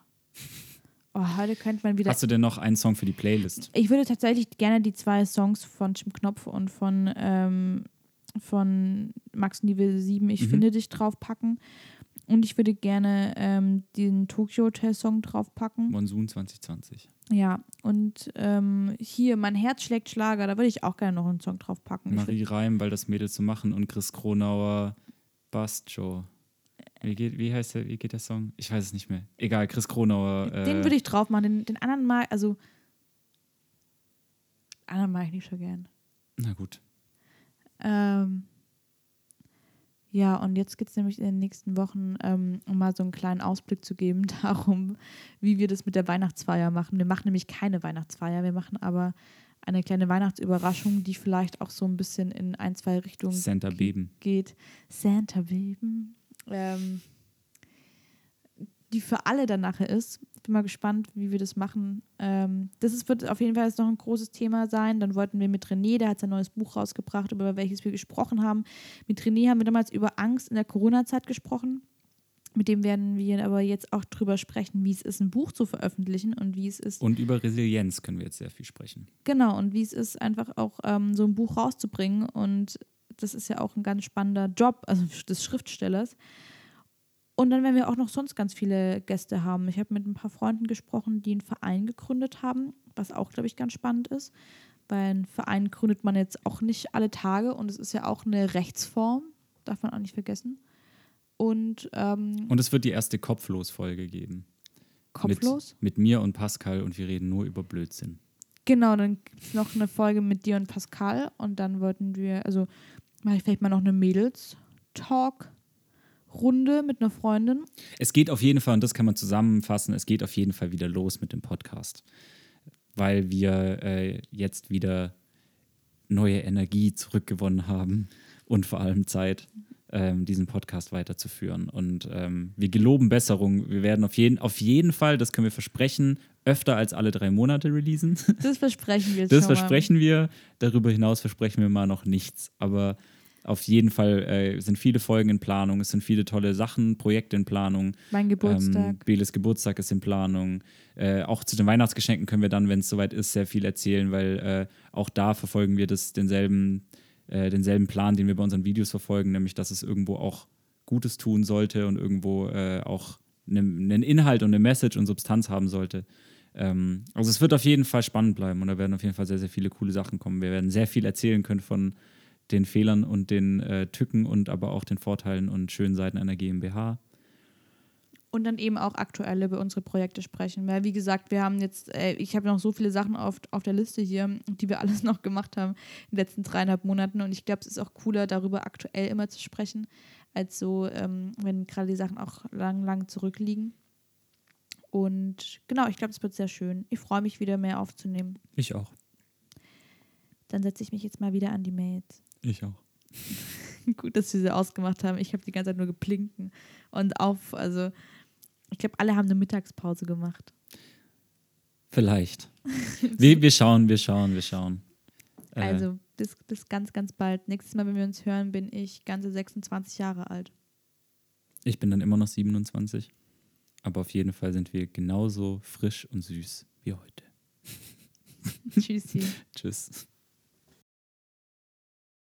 Oh, heute könnte man wieder. Hast du denn noch einen Song für die Playlist? Ich würde tatsächlich gerne die zwei Songs von Jim Knopf und von, ähm, von Max Nivel 7, Ich Mhm. finde dich draufpacken. Und ich würde gerne ähm, den Tokyo Hotel Song draufpacken. Monsoon 2020. Ja, und ähm, hier, mein Herz schlägt Schlager, da würde ich auch gerne noch einen Song draufpacken. Marie Reim, weil das Mädel zu machen und Chris Kronauer, Bastjo. Wie, geht, wie heißt der, wie geht der Song? Ich weiß es nicht mehr. Egal, Chris Kronauer. Äh, Den würde ich drauf machen. Den, den anderen mag, also. Anderen mag ich nicht so gern. Na gut. Ähm, ja, und jetzt geht es nämlich in den nächsten Wochen, ähm, um mal so einen kleinen Ausblick zu geben, darum, wie wir das mit der Weihnachtsfeier machen. Wir machen nämlich keine Weihnachtsfeier, wir machen aber eine kleine Weihnachtsüberraschung, die vielleicht auch so ein bisschen in ein, zwei Richtungen Santa Beben. geht. Santa Beben. Ähm, die für alle dann nachher ist. Bin mal gespannt, wie wir das machen. Ähm, das ist, wird auf jeden Fall jetzt noch ein großes Thema sein. Dann wollten wir mit René, der hat sein neues Buch rausgebracht, über welches wir gesprochen haben. Mit René haben wir damals über Angst in der Corona-Zeit gesprochen. Mit dem werden wir aber jetzt auch drüber sprechen, wie es ist, ein Buch zu veröffentlichen und wie es ist, Und über Resilienz können wir jetzt sehr viel sprechen. Genau, und wie es ist, einfach auch ähm, so ein Buch rauszubringen. Und das ist ja auch ein ganz spannender Job, also des Schriftstellers. Und dann werden wir auch noch sonst ganz viele Gäste haben. Ich habe mit ein paar Freunden gesprochen, die einen Verein gegründet haben, was auch, glaube ich, ganz spannend ist. Weil einen Verein gründet man jetzt auch nicht alle Tage und es ist ja auch eine Rechtsform, darf man auch nicht vergessen. Und ähm, Und es wird die erste Kopflos-Folge geben. kopflos. Mit, mit mir und Pascal und wir reden nur über Blödsinn. Genau, dann gibt es noch eine Folge mit dir und Pascal und dann wollten wir, also mache ich vielleicht mal noch eine Mädels-Talk-Runde mit einer Freundin. Es geht auf jeden Fall, und das kann man zusammenfassen, es geht auf jeden Fall wieder los mit dem Podcast. Weil wir äh, jetzt wieder neue Energie zurückgewonnen haben und vor allem Zeit, ähm, diesen Podcast weiterzuführen. Und ähm, wir geloben Besserung. Wir werden auf jeden, auf jeden Fall, das können wir versprechen, öfter als alle drei Monate releasen. Das versprechen wir Das versprechen wir. Darüber hinaus versprechen wir mal noch nichts. Aber auf jeden Fall äh, sind viele Folgen in Planung. Es sind viele tolle Sachen, Projekte in Planung. Mal. Mein Geburtstag. Ähm, Beles Geburtstag ist in Planung. Äh, auch zu den Weihnachtsgeschenken können wir dann, wenn es soweit ist, sehr viel erzählen, weil äh, auch da verfolgen wir das, denselben, äh, denselben Plan, den wir bei unseren Videos verfolgen, nämlich dass es irgendwo auch Gutes tun sollte und irgendwo äh, auch ne- einen Inhalt und eine Message und Substanz haben sollte. Ähm, also es wird auf jeden Fall spannend bleiben und da werden auf jeden Fall sehr, sehr viele coole Sachen kommen. Wir werden sehr viel erzählen können von den Fehlern und den äh, Tücken und aber auch den Vorteilen und schönen Seiten einer GmbH. Und dann eben auch aktuell über unsere Projekte sprechen. Weil, wie gesagt, wir haben jetzt, äh, ich habe noch so viele Sachen auf, auf der Liste hier, die wir alles noch gemacht haben in den letzten dreieinhalb Monaten. Und ich glaube, es ist auch cooler, darüber aktuell immer zu sprechen, als so, ähm, wenn gerade die Sachen auch lang, lang zurückliegen. Und genau, ich glaube, es wird sehr schön. Ich freue mich wieder mehr aufzunehmen. Ich auch. Dann setze ich mich jetzt mal wieder an die Mails. Ich auch. Gut, dass wir sie ausgemacht haben. Ich habe die ganze Zeit nur geplinken und auf, also ich glaube, alle haben eine Mittagspause gemacht. Vielleicht. wir, wir schauen, wir schauen, wir schauen. Äh, Also bis, bis ganz, ganz bald. Nächstes Mal, wenn wir uns hören, bin ich ganze 26 Jahre alt. ich bin dann immer noch 27. Aber auf jeden Fall sind wir genauso frisch und süß wie heute. Tschüssi. Tschüss.